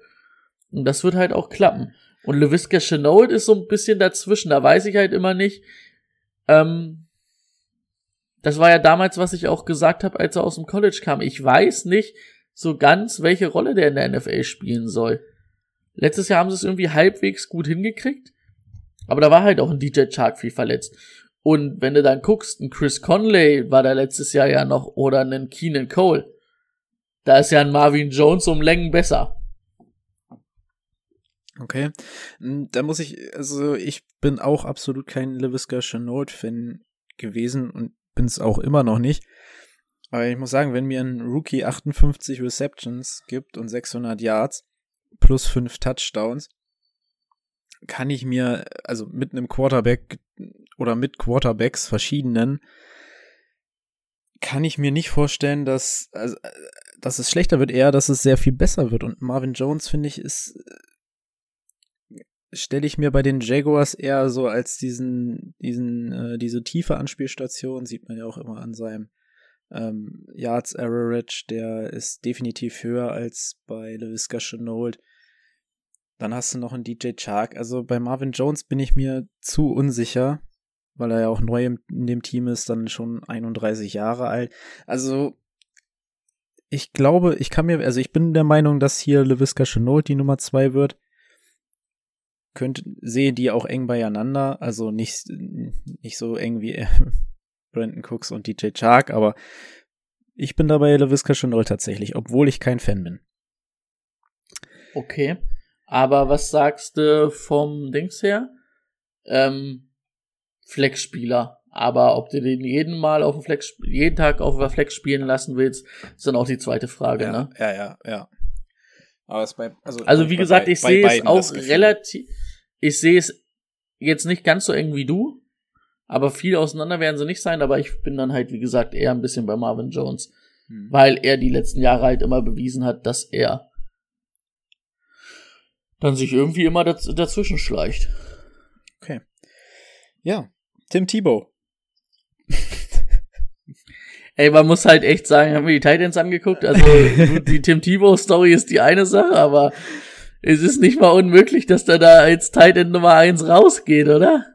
Und das wird halt auch klappen. Und LaVisca Chenault ist so ein bisschen dazwischen. Da weiß ich halt immer nicht. Ähm, das war ja damals, was ich auch gesagt habe, als er aus dem College kam. Ich weiß nicht so ganz, welche Rolle der in der NFL spielen soll. Letztes Jahr haben sie es irgendwie halbwegs gut hingekriegt. Aber da war halt auch ein DJ Chark viel verletzt. Und wenn du dann guckst, ein Chris Conley war da letztes Jahr ja noch oder ein Keenan Cole. Da ist ja ein Marvin Jones um Längen besser. Okay. Hm, Da muss ich, also ich bin auch absolut kein LaVisca Chenault-Fan gewesen und bin es auch immer noch nicht. Aber ich muss sagen, wenn mir ein Rookie 58 Receptions gibt und 600 Yards plus 5 Touchdowns, kann ich mir, also mit einem Quarterback oder mit Quarterbacks verschiedenen, kann ich mir nicht vorstellen, dass, also, dass es schlechter wird, eher, dass es sehr viel besser wird. Und Marvin Jones, finde ich, ist stelle ich mir bei den Jaguars eher so als diesen, diesen, äh, diese tiefe Anspielstation, sieht man ja auch immer an seinem ähm, Yards Average, der ist definitiv höher als bei LaVisca Chenault. Dann hast du noch einen DJ Chark. Also bei Marvin Jones bin ich mir zu unsicher, weil er ja auch neu in dem Team ist, dann schon 31 Jahre alt. Also ich glaube, ich kann mir, also ich bin der Meinung, dass hier LaVisca Chenault die Nummer zwei wird könnte, sehe die auch eng beieinander, also nicht, nicht so eng wie äh, (laughs) Brandon Cooks und DJ Chark, aber ich bin dabei LaVisca Chenault tatsächlich, obwohl ich kein Fan bin. Okay. Aber was sagst du vom Dings her? Ähm, Flex-Spieler. Aber ob du den jeden Mal auf dem Flex, jeden Tag auf der Flex spielen lassen willst, ist dann auch die zweite Frage, ja, ne? ja, ja, ja. Aber es bei, also, Also wie bei- gesagt, ich sehe es auch relativ, ich sehe es jetzt nicht ganz so eng wie du, aber viel auseinander werden sie nicht sein, aber ich bin dann halt, wie gesagt, eher ein bisschen bei Marvin Jones, Hm. weil er die letzten Jahre halt immer bewiesen hat, dass er dann sich irgendwie immer daz dazwischen schleicht. Okay. Ja, Tim Tebow. (laughs) Ey, man muss halt echt sagen, haben wir die Titans angeguckt? Also, (laughs) die Tim Tebow Story ist die eine Sache, aber es ist nicht mal unmöglich, dass der da als Titan Nummer eins rausgeht, oder?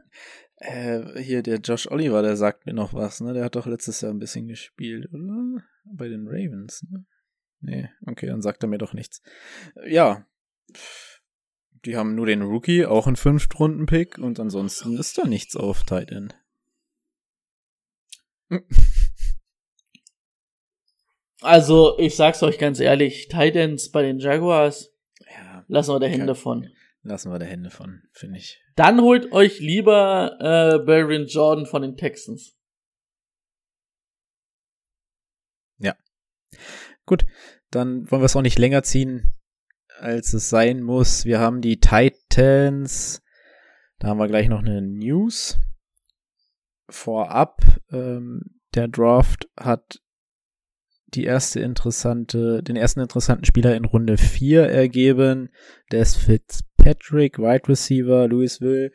Äh, hier, der Josh Oliver, der sagt mir noch was, ne? Der hat doch letztes Jahr ein bisschen gespielt, oder? Bei den Ravens, ne? Nee, okay, dann sagt er mir doch nichts. Ja. Die haben nur den Rookie, auch einen Fünftrunden-Pick und ansonsten ist da nichts auf Tight End. Also, ich sag's euch ganz ehrlich, Titans bei den Jaguars, Ja, lassen wir da Hände von. lassen wir da Hände von, finde ich. Dann holt euch lieber äh, Baron Jordan von den Texans. Gut, dann wollen wir es auch nicht länger ziehen, als es sein muss. Wir haben die Titans. Da haben wir gleich noch eine News. Vorab, ähm, der Draft hat die erste interessante, den ersten interessanten Spieler in Runde 4 ergeben. Des Fitzpatrick Wide Receiver, Louisville.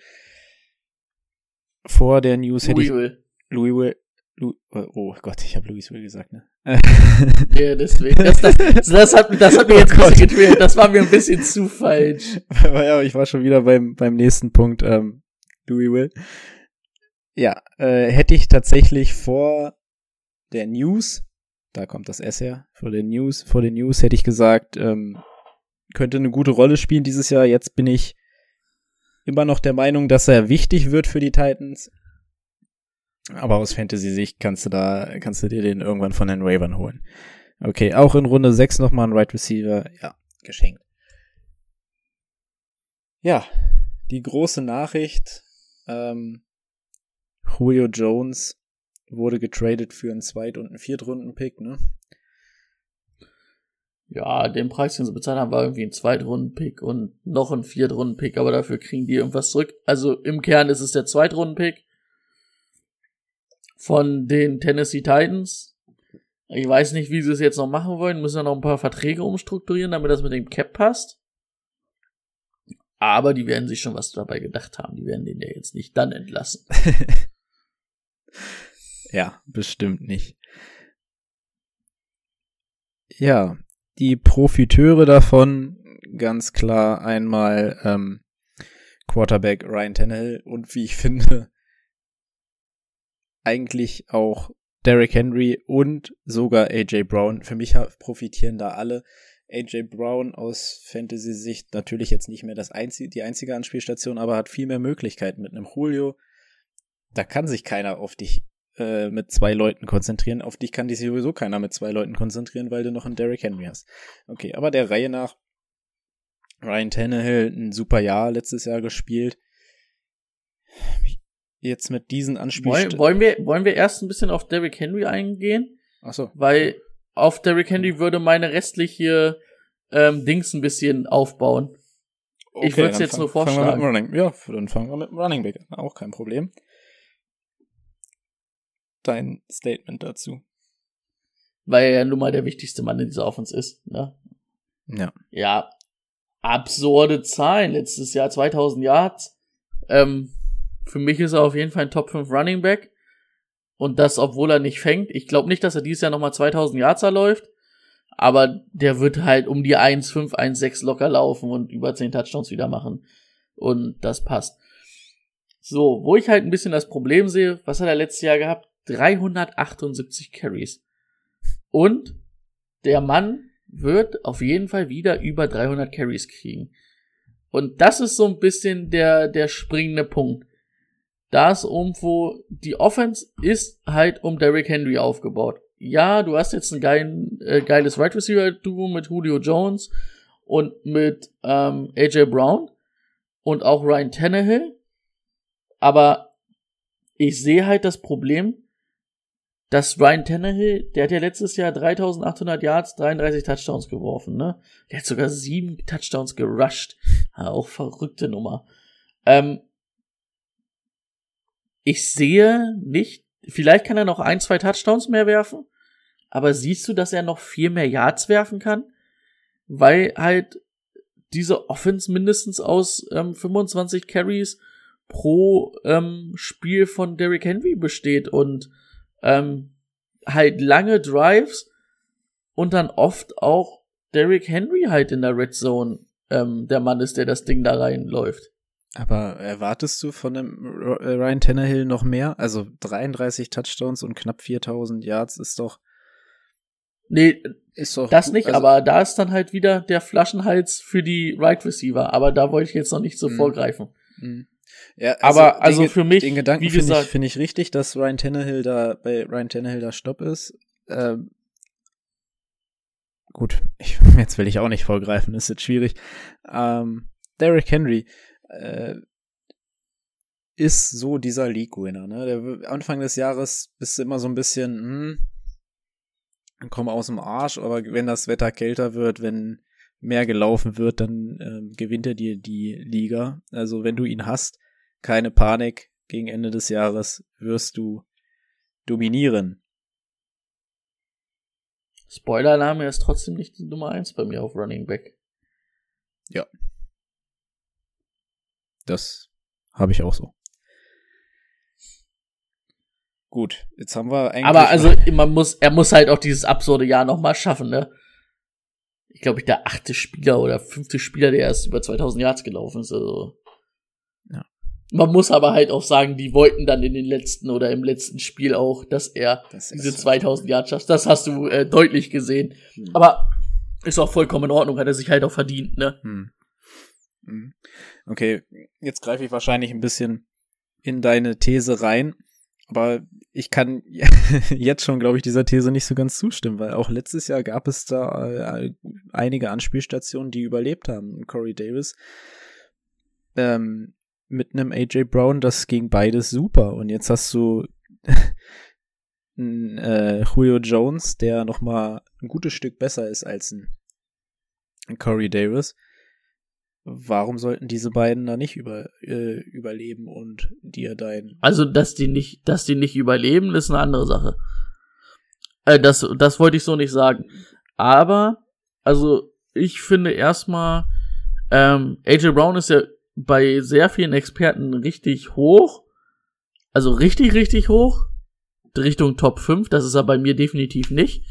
Vor der News hätte ich Louisville. Louisville. Lou oh Gott, ich habe Louisville gesagt, ne? (laughs) Ja, deswegen. Das, das, das, hat, das hat mir jetzt Oh Gott. bisschen getriggert. Das war mir ein bisschen zu falsch. (laughs) ja, ich war schon wieder beim, beim nächsten Punkt, ähm, Louisville. Ja, äh, hätte ich tatsächlich vor der News, da kommt das S her, vor der News, vor den News hätte ich gesagt, ähm, könnte eine gute Rolle spielen dieses Jahr. Jetzt bin ich immer noch der Meinung, dass er wichtig wird für die Titans. Aber aus Fantasy-Sicht kannst du da, kannst du dir den irgendwann von den Ravens holen. Okay, auch in Runde 6 nochmal ein Right Receiver. Ja, geschenkt. Ja, die große Nachricht, ähm, Julio Jones wurde getradet für einen Zweit- und einen Viertrunden-Pick, ne? Ja, den Preis, den sie bezahlt haben, war irgendwie ein Zweitrunden-Pick und noch ein Viertrunden-Pick, aber dafür kriegen die irgendwas zurück. Also im Kern ist es der Zweitrunden-Pick von den Tennessee Titans. Ich weiß nicht, wie sie es jetzt noch machen wollen. Müssen ja noch ein paar Verträge umstrukturieren, damit das mit dem Cap passt. Aber die werden sich schon was dabei gedacht haben. Die werden den ja jetzt nicht dann entlassen. (laughs) ja, bestimmt nicht. Ja, die Profiteure davon ganz klar einmal ähm, Quarterback Ryan Tannehill und wie ich (laughs) finde eigentlich auch Derrick Henry und sogar AJ Brown. Für mich profitieren da alle. AJ Brown aus Fantasy-Sicht natürlich jetzt nicht mehr das einzige, die einzige Anspielstation, aber hat viel mehr Möglichkeiten mit einem Julio. Da kann sich keiner auf dich äh, mit zwei Leuten konzentrieren. Auf dich kann dich sowieso keiner mit zwei Leuten konzentrieren, weil du noch einen Derrick Henry hast. Okay, aber der Reihe nach. Ryan Tannehill, ein super Jahr letztes Jahr gespielt. Jetzt mit diesen Wollen, Anspielstationen. wollen, wir, wollen wir erst ein bisschen auf Derrick Henry eingehen? Achso. Weil auf Derrick Henry würde meine restliche ähm, Dings ein bisschen aufbauen. Ich würd's jetzt nur Fangen wir mit vorschlagen. Running, ja, dann fangen wir mit dem Running Back an. Auch kein Problem. Dein Statement dazu. Weil er ja nun mal der wichtigste Mann in dieser Offense ist. Ne? Ja. Ja, absurde Zahlen. Letztes Jahr 2000 Yards. Ähm, für mich ist er auf jeden Fall ein Top 5 Running Back. Und das, obwohl er nicht fängt. Ich glaube nicht, dass er dieses Jahr nochmal 2000 Yards erläuft. Aber der wird halt um die 1,5, 1,6 locker laufen und über 10 Touchdowns wieder machen. Und das passt. So, wo ich halt ein bisschen das Problem sehe, was hat er letztes Jahr gehabt? 378 Carries. Und der Mann wird auf jeden Fall wieder über 300 Carries kriegen. Und das ist so ein bisschen der, der springende Punkt. Da ist irgendwo, die Offense ist halt um Derrick Henry aufgebaut. Ja, du hast jetzt ein geilen, äh, geiles Right Receiver Duo mit Julio Jones und mit ähm, AJ Brown und auch Ryan Tannehill. Aber ich sehe halt das Problem, dass Ryan Tannehill, der hat ja letztes Jahr 3800 Yards, 33 Touchdowns geworfen, ne? Der hat sogar sieben Touchdowns gerusht. Auch verrückte Nummer. Ähm, ich sehe nicht, vielleicht kann er noch ein, zwei Touchdowns mehr werfen, aber siehst du, dass er noch viel mehr Yards werfen kann? Weil halt diese Offense mindestens aus ähm, 25 Carries pro ähm, Spiel von Derrick Henry besteht und ähm, halt lange Drives und dann oft auch Derrick Henry halt in der Red Zone ähm, der Mann ist, der das Ding da reinläuft. Aber erwartest du von dem äh, Ryan Tannehill noch mehr? Also 33 Touchdowns und knapp 4000 Yards ist doch, Nee, ist doch. das gut. nicht, Also, aber da ist dann halt wieder der Flaschenhals für die Right Receiver. Aber da wollte ich jetzt noch nicht so Mhm. vorgreifen. mh. Ja, Aber den also für mich, den Gedanken finde ich, finde ich richtig, dass Ryan Tannehill da bei Ryan Tannehill da Stopp ist. Ähm, gut, (laughs) ich, jetzt will ich auch nicht vorgreifen, ist jetzt schwierig. Ähm, Derrick Henry äh, ist so dieser League-Winner. Ne? Der, Anfang des Jahres bist du immer so ein bisschen, hm, komm aus dem Arsch, aber wenn das Wetter kälter wird, wenn mehr gelaufen wird, dann ähm, gewinnt er dir die Liga. Also wenn du ihn hast, keine Panik, gegen Ende des Jahres wirst du dominieren. Spoiler-Alarm, er ist trotzdem nicht die Nummer eins bei mir auf Running Back. Ja. das habe ich auch so. Gut, jetzt haben wir eigentlich. Aber also, man muss, er muss halt auch dieses absurde Jahr nochmal schaffen, ne? Ich glaube, ich der achte Spieler oder fünfte Spieler, der erst über 2000 Yards gelaufen ist, also. Man muss aber halt auch sagen, die wollten dann in den letzten oder im letzten Spiel auch, dass er Das diese halt 2000 Yards schafft. Das hast du äh, deutlich gesehen. Hm. Aber ist auch vollkommen in Ordnung, hat er sich halt auch verdient, ne? Hm. Hm. Okay, jetzt greife ich wahrscheinlich ein bisschen in deine These rein, aber ich kann (laughs) jetzt schon, glaube ich, dieser These nicht so ganz zustimmen, weil auch letztes Jahr gab es da äh, einige Anspielstationen, die überlebt haben. Corey Davis ähm, mit einem AJ Brown, das ging beides super und jetzt hast du (laughs) ein, äh, Julio Jones, der noch mal ein gutes Stück besser ist als ein, ein Corey Davis. Warum sollten diese beiden da nicht über, äh, überleben und dir dein Also, dass die nicht, dass die nicht überleben, ist eine andere Sache. Äh, das, das wollte ich so nicht sagen. Aber, also, ich finde erstmal, ähm, AJ Brown ist ja bei sehr vielen Experten richtig hoch. Also richtig, richtig hoch. Richtung Top 5. Das ist er bei mir definitiv nicht.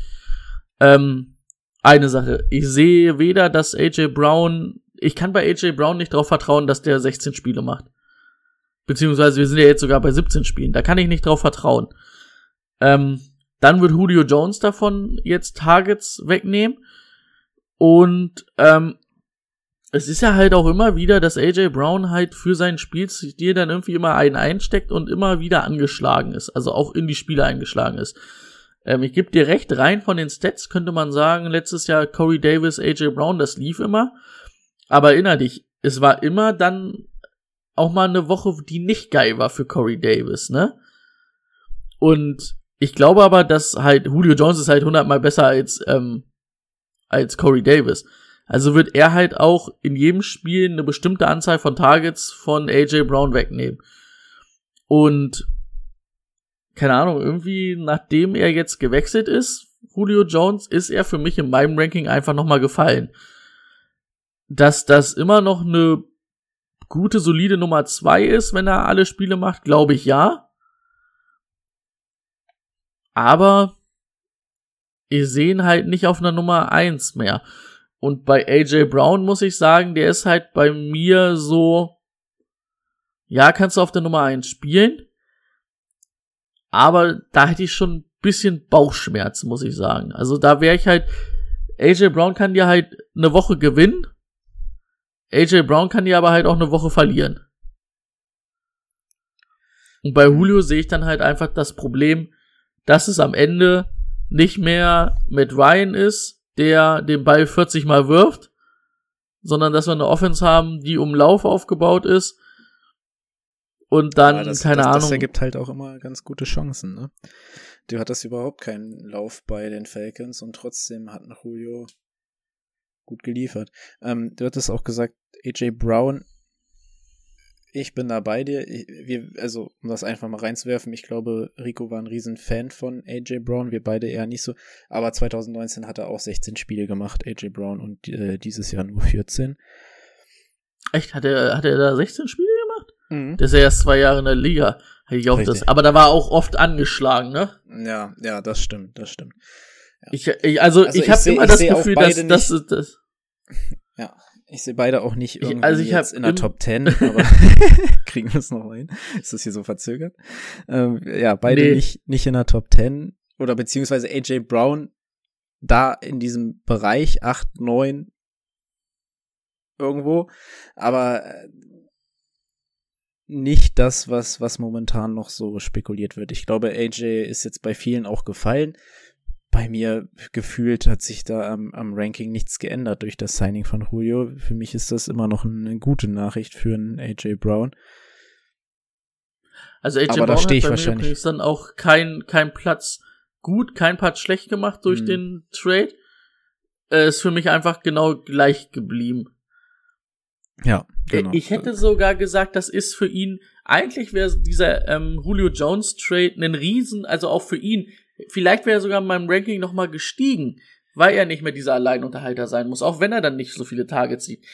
Ähm, eine Sache. Ich sehe weder, dass AJ Brown, ich kann bei AJ Brown nicht darauf vertrauen, dass der 16 Spiele macht. Beziehungsweise wir sind ja jetzt sogar bei 17 Spielen. Da kann ich nicht drauf vertrauen. Ähm, dann wird Julio Jones davon jetzt Targets wegnehmen. Und ähm, es ist ja halt auch immer wieder, dass AJ Brown halt für seinen Spielstil dann irgendwie immer einen einsteckt und immer wieder angeschlagen ist. Also auch in die Spiele eingeschlagen ist. Ähm, ich gebe dir recht, rein von den Stats könnte man sagen, letztes Jahr Corey Davis, AJ Brown, das lief immer. Aber erinner dich, es war immer dann auch mal eine Woche, die nicht geil war für Corey Davis, ne? Und ich glaube aber, dass halt Julio Jones ist halt hundertmal besser als, ähm, als Corey Davis. Also wird er halt auch in jedem Spiel eine bestimmte Anzahl von Targets von AJ Brown wegnehmen. Und keine Ahnung, irgendwie nachdem er jetzt gewechselt ist, Julio Jones, ist er für mich in meinem Ranking einfach nochmal gefallen. Dass das immer noch eine gute, solide Nummer zwei ist, wenn er alle Spiele macht, glaube ich ja. Aber wir sehen halt nicht auf einer Nummer eins mehr. Und bei AJ Brown muss ich sagen, der ist halt bei mir so, ja, kannst du auf der Nummer eins spielen. Aber da hätte ich schon ein bisschen Bauchschmerzen, muss ich sagen. Also da wäre ich halt, AJ Brown kann dir halt eine Woche gewinnen. AJ Brown kann dir aber halt auch eine Woche verlieren. Und bei Julio sehe ich dann halt einfach das Problem, dass es am Ende nicht mehr mit Ryan ist, der den Ball 40 mal wirft, sondern dass wir eine Offense haben, die um Lauf aufgebaut ist. Und dann, Ja, das, keine das, Ahnung. Das ergibt halt auch immer ganz gute Chancen, ne? Du hattest überhaupt keinen Lauf bei den Falcons und trotzdem hat noch Julio gut geliefert. Ähm, du hattest auch gesagt, AJ Brown, ich bin da bei dir. Ich, wir, also, um das einfach mal reinzuwerfen, ich glaube, Rico war ein riesen Fan von AJ Brown, wir beide eher nicht so. Aber 2019 hat er auch 16 Spiele gemacht, AJ Brown, und äh, dieses Jahr nur 14. Echt? Hat er, hat er da 16 Spiele gemacht? Mhm. Der ist ja erst zwei Jahre in der Liga. Hätte ich auch das. Aber da war auch oft angeschlagen, ne? Ja, ja, das stimmt, das stimmt. Ich, ich, also, Also ich ich habe immer das Gefühl, dass, dass, nicht- dass, (laughs) Ja, ich sehe beide auch nicht Ich- irgendwie also ich jetzt in der Top (laughs) 10, aber (laughs) kriegen wir es noch hin? Ist das hier so verzögert? Ähm, ja, beide Nee. nicht, nicht in der Top 10 oder beziehungsweise AJ Brown da in diesem Bereich 8, 9 irgendwo, aber äh, nicht das, was, was momentan noch so spekuliert wird. Ich glaube, AJ ist jetzt bei vielen auch gefallen. Bei mir gefühlt hat sich da am, am Ranking nichts geändert durch das Signing von Julio. Für mich ist das immer noch eine gute Nachricht für einen AJ Brown. also AJ Aber da Brown ich hat bei mir wahrscheinlich. übrigens dann auch kein, kein Platz gut, kein Platz schlecht gemacht durch Mhm. den Trade. Äh, ist für mich einfach genau gleich geblieben. Ja, genau. Ich hätte sogar gesagt, das ist für ihn, eigentlich wäre dieser ähm, Julio Jones Trade ein Riesen, also auch für ihn, vielleicht wäre er sogar in meinem Ranking nochmal gestiegen, weil er nicht mehr dieser Alleinunterhalter sein muss, auch wenn er dann nicht so viele Targets sieht.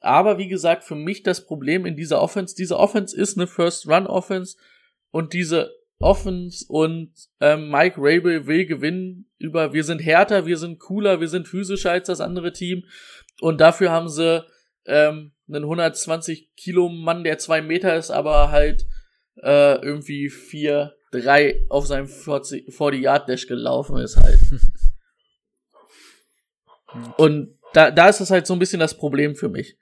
Aber wie gesagt, für mich das Problem in dieser Offense, diese Offense ist eine First-Run-Offense und diese Offense und ähm, Mike Rabel will gewinnen über wir sind härter, wir sind cooler, wir sind physischer als das andere Team und dafür haben sie ähm, einen 120 Kilo Mann, der zwei Meter ist, aber halt äh, irgendwie vier, drei auf seinem 40, 40 Yard Dash gelaufen ist halt. (laughs) und da, da ist das halt so ein bisschen das Problem für mich.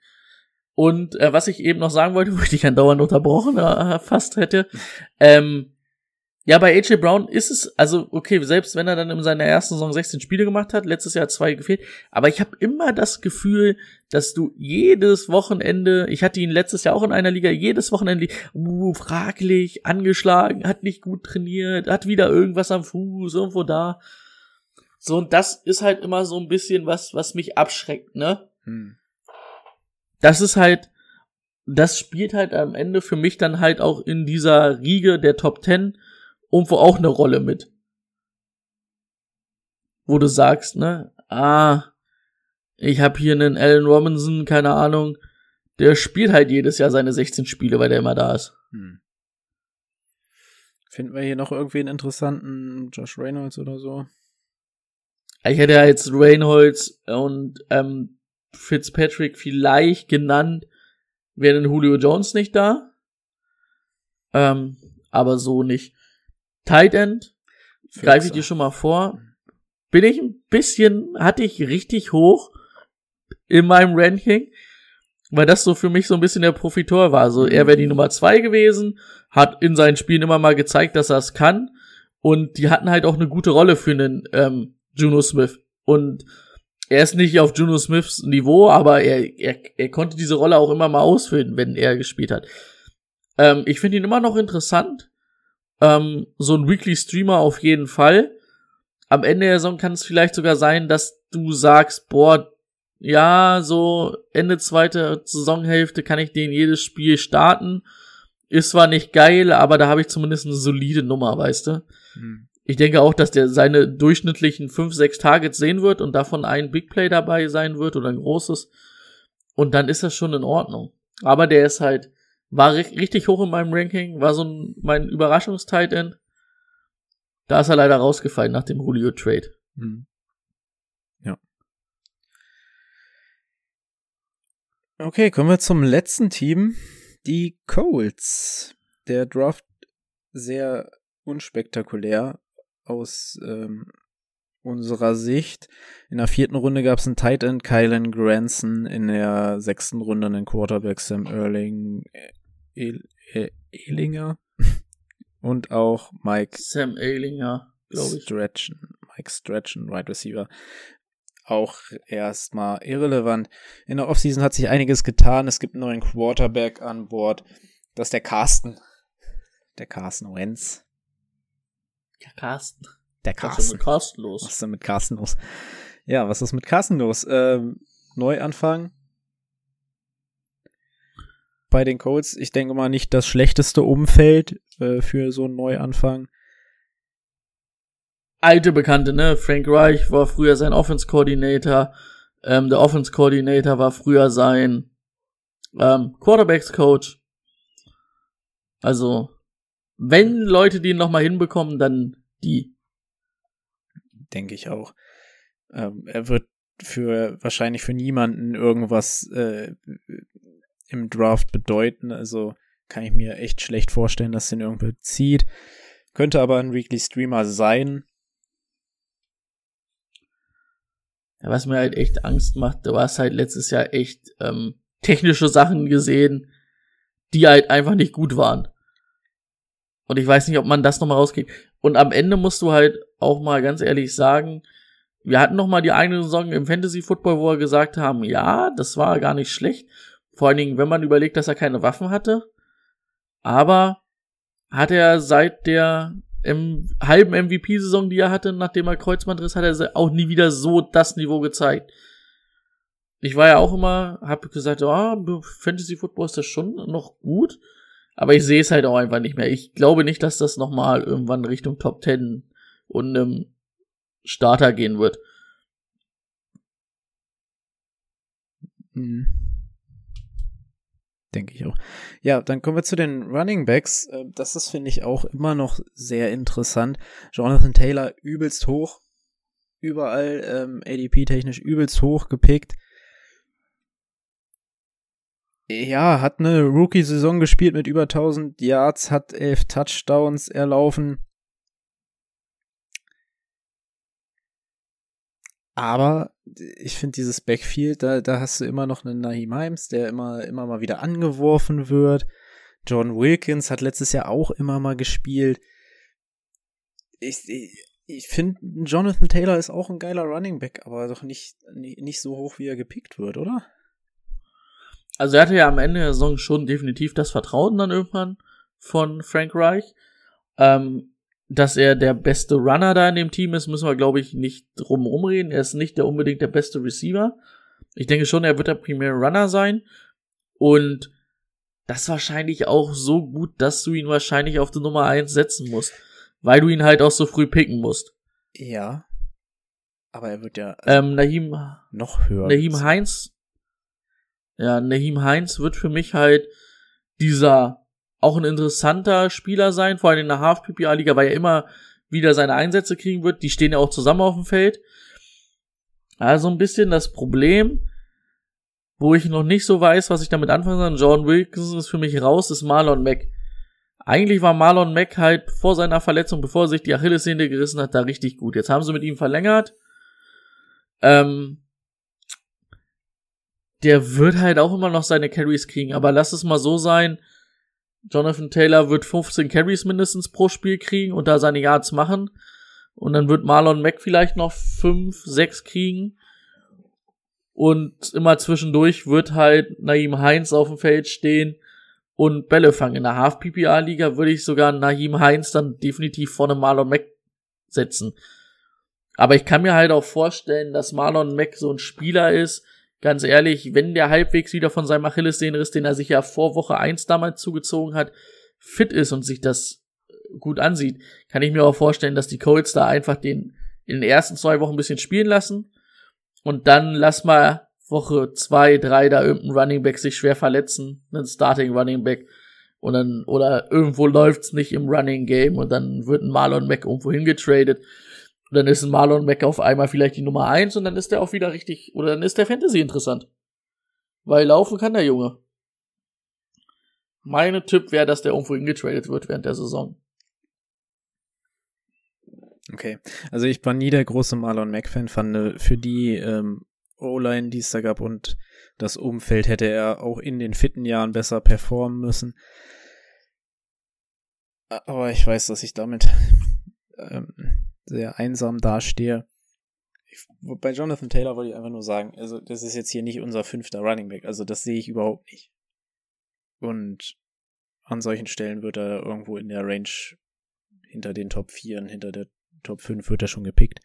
Und äh, was ich eben noch sagen wollte, (laughs) wo ich dich andauernd unterbrochen äh, fast hätte, ähm, ja, bei AJ Brown ist es, also okay, selbst wenn er dann in seiner ersten Saison 16 Spiele gemacht hat, letztes Jahr zwei gefehlt, aber ich habe immer das Gefühl, dass du jedes Wochenende, ich hatte ihn letztes Jahr auch in einer Liga, jedes Wochenende, uh, fraglich, angeschlagen, hat nicht gut trainiert, hat wieder irgendwas am Fuß, irgendwo da. So, und das ist halt immer so ein bisschen was, was mich abschreckt, ne? Hm. Das ist halt, das spielt halt am Ende für mich dann halt auch in dieser Riege der Top Ten irgendwo auch eine Rolle mit. Wo du sagst, ne, ah, ich habe hier einen Allen Robinson, keine Ahnung, der spielt halt jedes Jahr seine 16 Spiele, weil der immer da ist. Hm. Finden wir hier noch irgendwie einen interessanten Josh Reynolds oder so? Ich hätte ja jetzt Reynolds und ähm, Fitzpatrick vielleicht genannt, wäre denn Julio Jones nicht da. Ähm, aber so nicht. Tight End, greife ich dir schon mal vor. Bin ich ein bisschen, hatte ich richtig hoch in meinem Ranking, weil das so für mich so ein bisschen der Profitor war. So, er wäre die Nummer zwei gewesen, hat in seinen Spielen immer mal gezeigt, dass er es kann. Und die hatten halt auch eine gute Rolle für einen ähm, Juno Smith. Und er ist nicht auf Juno Smiths Niveau, aber er, er, er konnte diese Rolle auch immer mal ausfüllen, wenn er gespielt hat. Ähm, ich finde ihn immer noch interessant. Ähm, so ein Weekly Streamer auf jeden Fall. Am Ende der Saison kann es vielleicht sogar sein, dass du sagst, boah, ja, so Ende zweite Saisonhälfte kann ich den jedes Spiel starten. Ist zwar nicht geil, aber da habe ich zumindest eine solide Nummer, weißt du? Hm. Ich denke auch, dass der seine durchschnittlichen 5, 6 Targets sehen wird und davon ein Big Play dabei sein wird oder ein großes. Und dann ist das schon in Ordnung. Aber der ist halt war richtig hoch in meinem Ranking, war so ein, mein Überraschungstight End. Da ist er leider rausgefallen nach dem Julio Trade. Mhm. Ja. Okay, kommen wir zum letzten Team. Die Colts. Der Draft sehr unspektakulär aus ähm, unserer Sicht. In der vierten Runde gab es einen Tight End, Kylan Granson. In der sechsten Runde einen Quarterback, Sam Erling, El äh, Ehlinger. (laughs) Und auch Mike. Sam Ehlinger, glaube ich. Stretchen. Mike Stretchen, Right Receiver. Auch erstmal irrelevant. In der Offseason hat sich einiges getan. Es gibt einen neuen Quarterback an Bord. Das ist der Carsten. Der Carsten Wenz. Der Carsten. Der Carsten. Was ist mit Carsten los? Was ist denn mit Carsten los? Ja, was ist mit Carsten los? Ähm, Neuanfang. Bei den Colts, ich denke mal, nicht das schlechteste Umfeld äh, für so einen Neuanfang. Alte Bekannte, ne? Frank Reich war früher sein Offense Coordinator. Ähm, der Offense Coordinator war früher sein ähm, Quarterbacks Coach. Also, wenn Leute die noch mal hinbekommen, dann die denke ich auch. Ähm, er wird für wahrscheinlich für niemanden irgendwas äh, im Draft bedeuten. Also kann ich mir echt schlecht vorstellen, dass den irgendwer zieht. Könnte aber ein Weekly Streamer sein. Was mir halt echt Angst macht, du hast halt letztes Jahr echt ähm, technische Sachen gesehen, die halt einfach nicht gut waren. Und ich weiß nicht, ob man das nochmal rauskriegt. Und am Ende musst du halt auch mal ganz ehrlich sagen, wir hatten noch mal die eine Saison im Fantasy Football, wo wir gesagt haben, ja, das war gar nicht schlecht. Vor allen Dingen, wenn man überlegt, dass er keine Waffen hatte. Aber hat er seit der im halben MVP-Saison, die er hatte, nachdem er Kreuzbandriss, hat er auch nie wieder so das Niveau gezeigt. Ich war ja auch immer, hab gesagt, ja, oh, Fantasy Football ist das schon noch gut. Aber ich sehe es halt auch einfach nicht mehr. Ich glaube nicht, dass das nochmal irgendwann Richtung Top 10 und einem Starter gehen wird. Hm. Denke ich auch. Ja, dann kommen wir zu den Running Backs. Äh, das ist, finde ich, auch immer noch sehr interessant. Jonathan Taylor übelst hoch. Überall ähm, ADP-technisch übelst hoch gepickt. Ja, hat eine Rookie-Saison gespielt mit über 1000 Yards, hat elf Touchdowns erlaufen. Aber ich finde dieses Backfield, da, da hast du immer noch einen Naheem Himes, der immer, immer mal wieder angeworfen wird. John Wilkins hat letztes Jahr auch immer mal gespielt. Ich, ich, ich finde, Jonathan Taylor ist auch ein geiler Running Back, aber doch nicht, nicht, so hoch, wie er gepickt wird, oder? Also er hatte ja am Ende der Saison schon definitiv das Vertrauen dann irgendwann von Frank Reich. Ähm, dass er der beste Runner da in dem Team ist, müssen wir, glaube ich, nicht drum rumreden. Er ist nicht der unbedingt der beste Receiver. Ich denke schon, er wird der primäre Runner sein. Und das wahrscheinlich auch so gut, dass du ihn wahrscheinlich auf die Nummer 1 setzen musst. Weil du ihn halt auch so früh picken musst. Ja. Aber er wird ja also ähm, Nahim, noch höher. Nahim Heinz. Ja, Nahim Heinz wird für mich halt dieser auch ein interessanter Spieler sein, vor allem in der Half-PPA-Liga, weil er immer wieder seine Einsätze kriegen wird. Die stehen ja auch zusammen auf dem Feld. Also ein bisschen das Problem, wo ich noch nicht so weiß, was ich damit anfangen soll. John Wilkinson ist für mich raus, ist Marlon Mack. Eigentlich war Marlon Mack halt vor seiner Verletzung, bevor er sich die Achillessehne gerissen hat, da richtig gut. Jetzt haben sie mit ihm verlängert. Ähm, der wird halt auch immer noch seine Carries kriegen, aber lass es mal so sein, Jonathan Taylor wird 15 Carries mindestens pro Spiel kriegen und da seine Yards machen. Und dann wird Marlon Mack vielleicht noch 5, 6 kriegen. Und immer zwischendurch wird halt Naim Heinz auf dem Feld stehen und Bälle fangen. In der Half-PPA-Liga würde ich sogar Naim Heinz dann definitiv vorne Marlon Mack setzen. Aber ich kann mir halt auch vorstellen, dass Marlon Mack so ein Spieler ist, ganz ehrlich, wenn der halbwegs wieder von seinem Achillessehnenriss, den er sich ja vor Woche eins damals zugezogen hat, fit ist und sich das gut ansieht, kann ich mir auch vorstellen, dass die Colts da einfach den in den ersten zwei Wochen ein bisschen spielen lassen. Und dann lass mal Woche zwei, drei da irgendein Running Back sich schwer verletzen, einen Starting Running Back und dann oder irgendwo läuft's nicht im Running Game und dann wird ein Marlon Mack irgendwo hingetradet und dann ist ein Marlon Mack auf einmal vielleicht die Nummer eins und dann ist der auch wieder richtig, oder dann ist der Fantasy interessant. Weil laufen kann der Junge. Meine Tipp wäre, dass der irgendwo hingetradet wird während der Saison. Okay, also ich war nie der große Marlon Mack-Fan, fand äh, für die ähm, O-Line, die es da gab und das Umfeld hätte er auch in den fitten Jahren besser performen müssen. Aber ich weiß, dass ich damit ähm, sehr einsam dastehe. Ich, bei Jonathan Taylor wollte ich einfach nur sagen, also das ist jetzt hier nicht unser fünfter Running Back, also das sehe ich überhaupt nicht. Und an solchen Stellen wird er irgendwo in der Range hinter den Top 4, hinter der Top 5 wird er schon gepickt.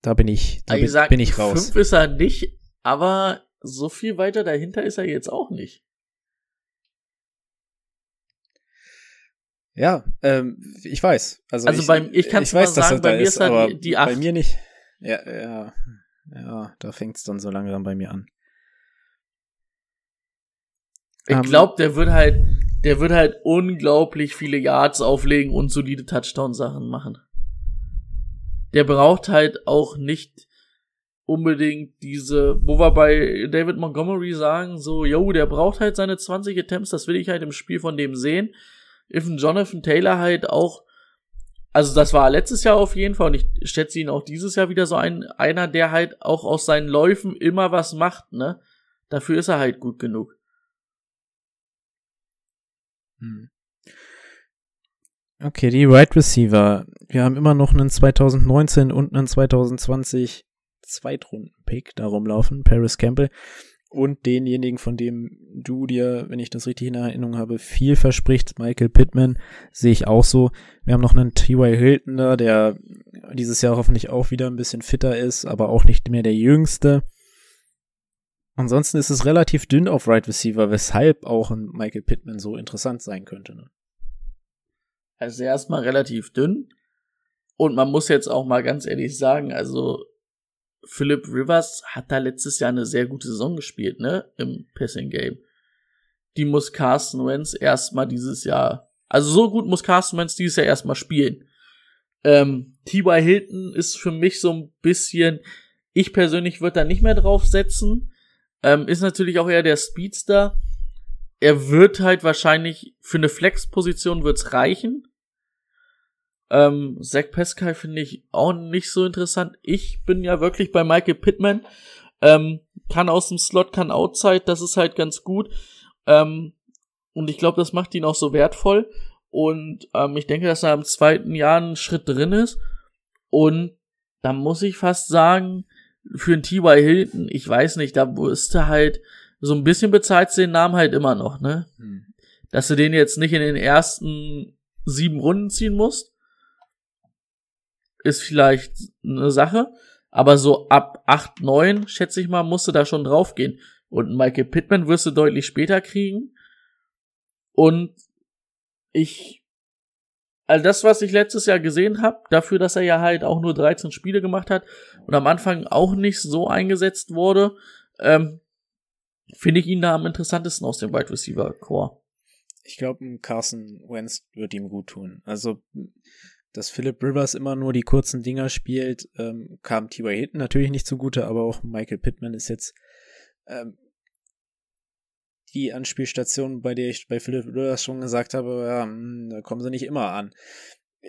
Da bin ich, da bin, gesagt, bin ich raus. 5 ist er nicht, aber so viel weiter dahinter ist er jetzt auch nicht. Ja, ähm, ich weiß. Also, also ich, beim, ich kann ich weiß, sagen, bei mir ist, die, die 8. Bei mir nicht. Ja, ja, ja, da fängt es dann so langsam bei mir an. Ich um, ähm, glaube, der wird halt, der wird halt unglaublich viele Yards auflegen und solide Touchdown-Sachen machen. Der braucht halt auch nicht unbedingt diese, wo wir bei David Montgomery sagen, so, yo, der braucht halt seine 20 Attempts, das will ich halt im Spiel von dem sehen. If Jonathan Taylor halt auch, also das war letztes Jahr auf jeden Fall und ich schätze ihn auch dieses Jahr wieder so ein, einer, der halt auch aus seinen Läufen immer was macht, ne? Dafür ist er halt gut genug. Hm. Okay, die Wide right Receiver. Wir haben immer noch einen 2019 und einen 2020 Zweitrunden-Pick da rumlaufen. Paris Campbell und denjenigen, von dem du dir, wenn ich das richtig in Erinnerung habe, viel verspricht, Michael Pittman, sehe ich auch so. Wir haben noch einen T.Y. Hilton da, der dieses Jahr hoffentlich auch wieder ein bisschen fitter ist, aber auch nicht mehr der jüngste. Ansonsten ist es relativ dünn auf Right Receiver, weshalb auch ein Michael Pittman so interessant sein könnte. Ne? Also erstmal relativ dünn. Und man muss jetzt auch mal ganz ehrlich sagen, also Philip Rivers hat da letztes Jahr eine sehr gute Saison gespielt, ne? Im Passing Game. die muss Carsten Wentz erstmal dieses Jahr, also so gut muss Carsten Wentz dieses Jahr erstmal spielen. Ähm, T.Y. Hilton ist für mich so ein bisschen, ich persönlich würde da nicht mehr drauf setzen. Ähm, ist natürlich auch eher der Speedster. Er wird halt wahrscheinlich für eine Flex-Position wird's reichen. Ähm, Zach Pescal finde ich auch nicht so interessant. Ich bin ja wirklich bei Michael Pittman. Ähm, kann aus dem Slot, kann Outside, das ist halt ganz gut. Ähm, und ich glaube, das macht ihn auch so wertvoll. Und ähm, ich denke, dass er im zweiten Jahr einen Schritt drin ist. Und da muss ich fast sagen, für einen T.Y. Hilton, ich weiß nicht, da wusste halt, so ein bisschen bezahlt den Namen halt immer noch, ne? Hm. Dass du den jetzt nicht in den ersten sieben Runden ziehen musst, ist vielleicht eine Sache. Aber so ab acht neun schätze ich mal, musst du da schon draufgehen. Und Michael Pittman wirst du deutlich später kriegen. Und ich, also das, was ich letztes Jahr gesehen habe, dafür, dass er ja halt auch nur 13 Spiele gemacht hat und am Anfang auch nicht so eingesetzt wurde, ähm, finde ich ihn da am interessantesten aus dem Wide Receiver Core. Ich glaube, Carson Wentz wird ihm gut tun. Also, dass Philip Rivers immer nur die kurzen Dinger spielt, ähm, kam T.Y. Hilton natürlich nicht zugute, aber auch Michael Pittman ist jetzt ähm, die Anspielstation, bei der ich bei Philip Rivers schon gesagt habe, ja, hm, da kommen sie nicht immer an.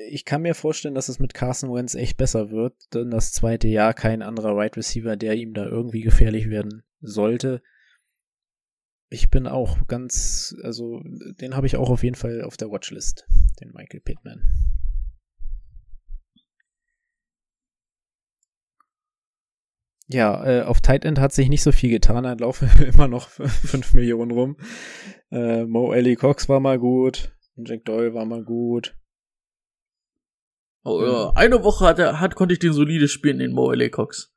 Ich kann mir vorstellen, dass es mit Carson Wentz echt besser wird, denn das zweite Jahr kein anderer Wide Receiver, der ihm da irgendwie gefährlich werden sollte. Ich bin auch ganz, also den habe ich auch auf jeden Fall auf der Watchlist, den Michael Pittman. Ja, äh, auf Tight End hat sich nicht so viel getan. Da laufen (laughs) immer noch 5 Millionen rum. Äh, Mo Ellie Cox war mal gut. Jack Doyle war mal gut. Oh, ja. Eine Woche hat er, hat, konnte ich den solide spielen, den Mo Ellie Cox.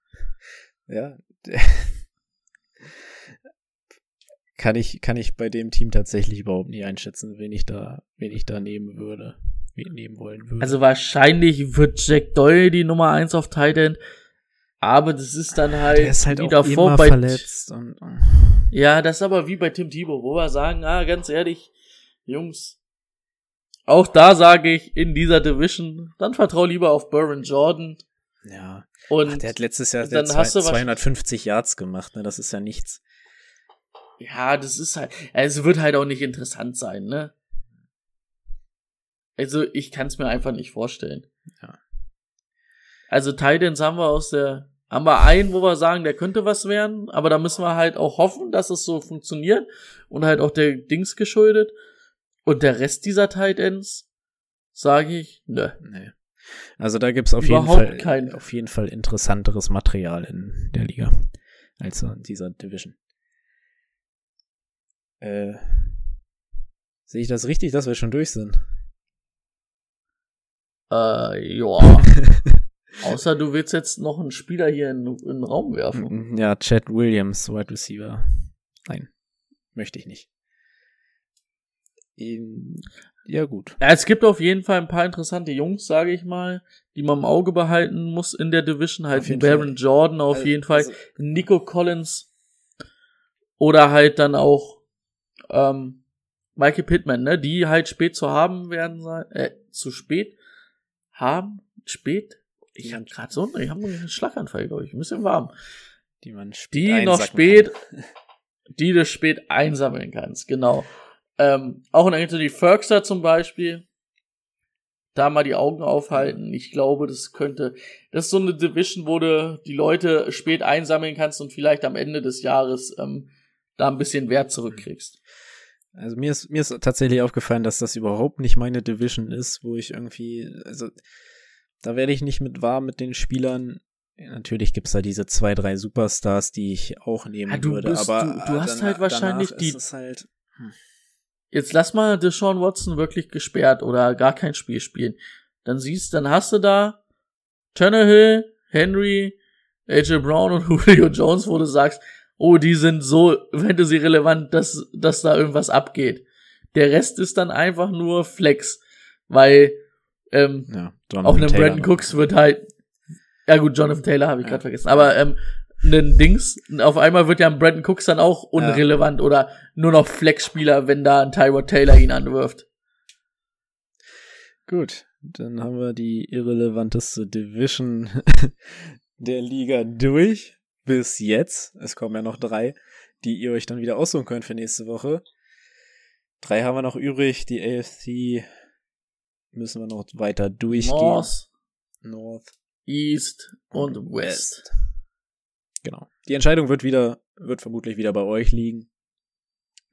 Ja. (laughs) kann ich, kann ich bei dem Team tatsächlich überhaupt nicht einschätzen, wen ich da, wen ich da nehmen würde, wen nehmen wollen würde. Also wahrscheinlich wird Jack Doyle die Nummer 1 auf Tight End. Aber das ist dann halt, Der ist halt wie davor bei verletzt und, Ja, das ist aber wie bei Tim Thibault, wo wir sagen, ah, ganz ehrlich, Jungs, auch da sage ich, in dieser Division, dann vertrau lieber auf Burren Jordan. Ja. Und Ach, der hat letztes Jahr dann zwei, 250 Yards gemacht, ne? Das ist ja nichts. Ja, das ist halt, es wird halt auch nicht interessant sein, ne? Also, ich kann es mir einfach nicht vorstellen. Ja. Also Titans haben wir aus der, haben wir einen, wo wir sagen, der könnte was werden, aber da müssen wir halt auch hoffen, dass es so funktioniert und halt auch der Dings geschuldet. Und der Rest dieser Titans, sage ich, nö. Nee. Also da gibt's auf jeden Fall kein... auf jeden Fall interessanteres Material in der Liga als in dieser Division. Äh, sehe ich das richtig, dass wir schon durch sind? Äh, ja. (laughs) Außer du willst jetzt noch einen Spieler hier in, in den Raum werfen. Ja, Chad Williams, Wide Receiver. Nein, möchte ich nicht. Ja, gut. Ja, es gibt auf jeden Fall ein paar interessante Jungs, sage ich mal, die man im Auge behalten muss in der Division. Halt Baron Fall. Jordan auf also, jeden Fall, also, Nico Collins oder halt dann auch ähm, Michael Pittman, ne, die halt spät zu haben werden sein, äh, zu spät haben, spät ich habe gerade so ich hab einen Schlaganfall, glaube ich. Ein bisschen warm. Die man spät Die noch spät, kann. die du spät einsammeln kannst, genau. Ähm, auch in Anthony Ferguson zum Beispiel. Da mal die Augen aufhalten. Ich glaube, das könnte, das ist so eine Division, wo du die Leute spät einsammeln kannst und vielleicht am Ende des Jahres ähm, da ein bisschen Wert zurückkriegst. Also mir ist, mir ist tatsächlich aufgefallen, dass das überhaupt nicht meine Division ist, wo ich irgendwie, also da werde ich nicht mit warm mit den Spielern. Natürlich gibt's da diese zwei, drei Superstars, die ich auch nehmen ja, würde, bist, aber du, du hast dann, halt wahrscheinlich die. Halt, hm. Jetzt lass mal Deshaun Watson wirklich gesperrt oder gar kein Spiel spielen. Dann siehst, dann hast du da Tannehill, Henry, AJ Brown und (laughs) Julio Jones, wo du sagst, oh, die sind so Fantasy relevant, dass, dass da irgendwas abgeht. Der Rest ist dann einfach nur Flex, weil ähm, ja, auch einem Brandon Cooks wird halt, ja gut, Jonathan Taylor habe ich ja. gerade vergessen, aber ähm, einen Dings. Auf einmal wird ja ein Brandon Cooks dann auch unrelevant oder nur noch Flexspieler, wenn da ein Tyrod Taylor ihn anwirft. Gut, dann haben wir die irrelevanteste Division (laughs) der Liga durch. Bis jetzt. Es kommen ja noch drei, die ihr euch dann wieder aussuchen könnt für nächste Woche. Drei haben wir noch übrig. Die AFC müssen wir noch weiter durchgehen. North, North East und West. Genau. Die Entscheidung wird wieder, wird vermutlich wieder bei euch liegen.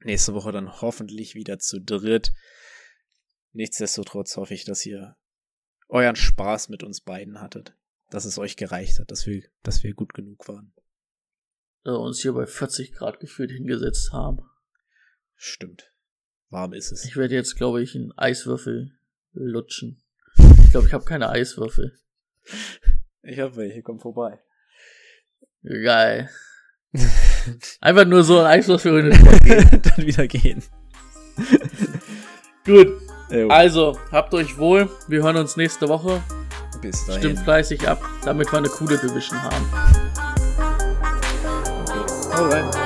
Nächste Woche dann hoffentlich wieder zu dritt. Nichtsdestotrotz hoffe ich, dass ihr euren Spaß mit uns beiden hattet. Dass es euch gereicht hat, dass wir, dass wir gut genug waren. Äh, uns hier bei 40 Grad gefühlt hingesetzt haben. Stimmt. Warm ist es. Ich werde jetzt, glaube ich, einen Eiswürfel lutschen. Ich glaube, ich habe keine Eiswürfel. Ich hab welche, komm vorbei. Geil. (laughs) Einfach nur so ein Eiswürfel (laughs) gehen. dann wieder gehen. Gut. Also, habt euch wohl. Wir hören uns nächste Woche. Bis dahin. Stimmt fleißig ab, damit wir eine coole Division haben. Okay. Rein.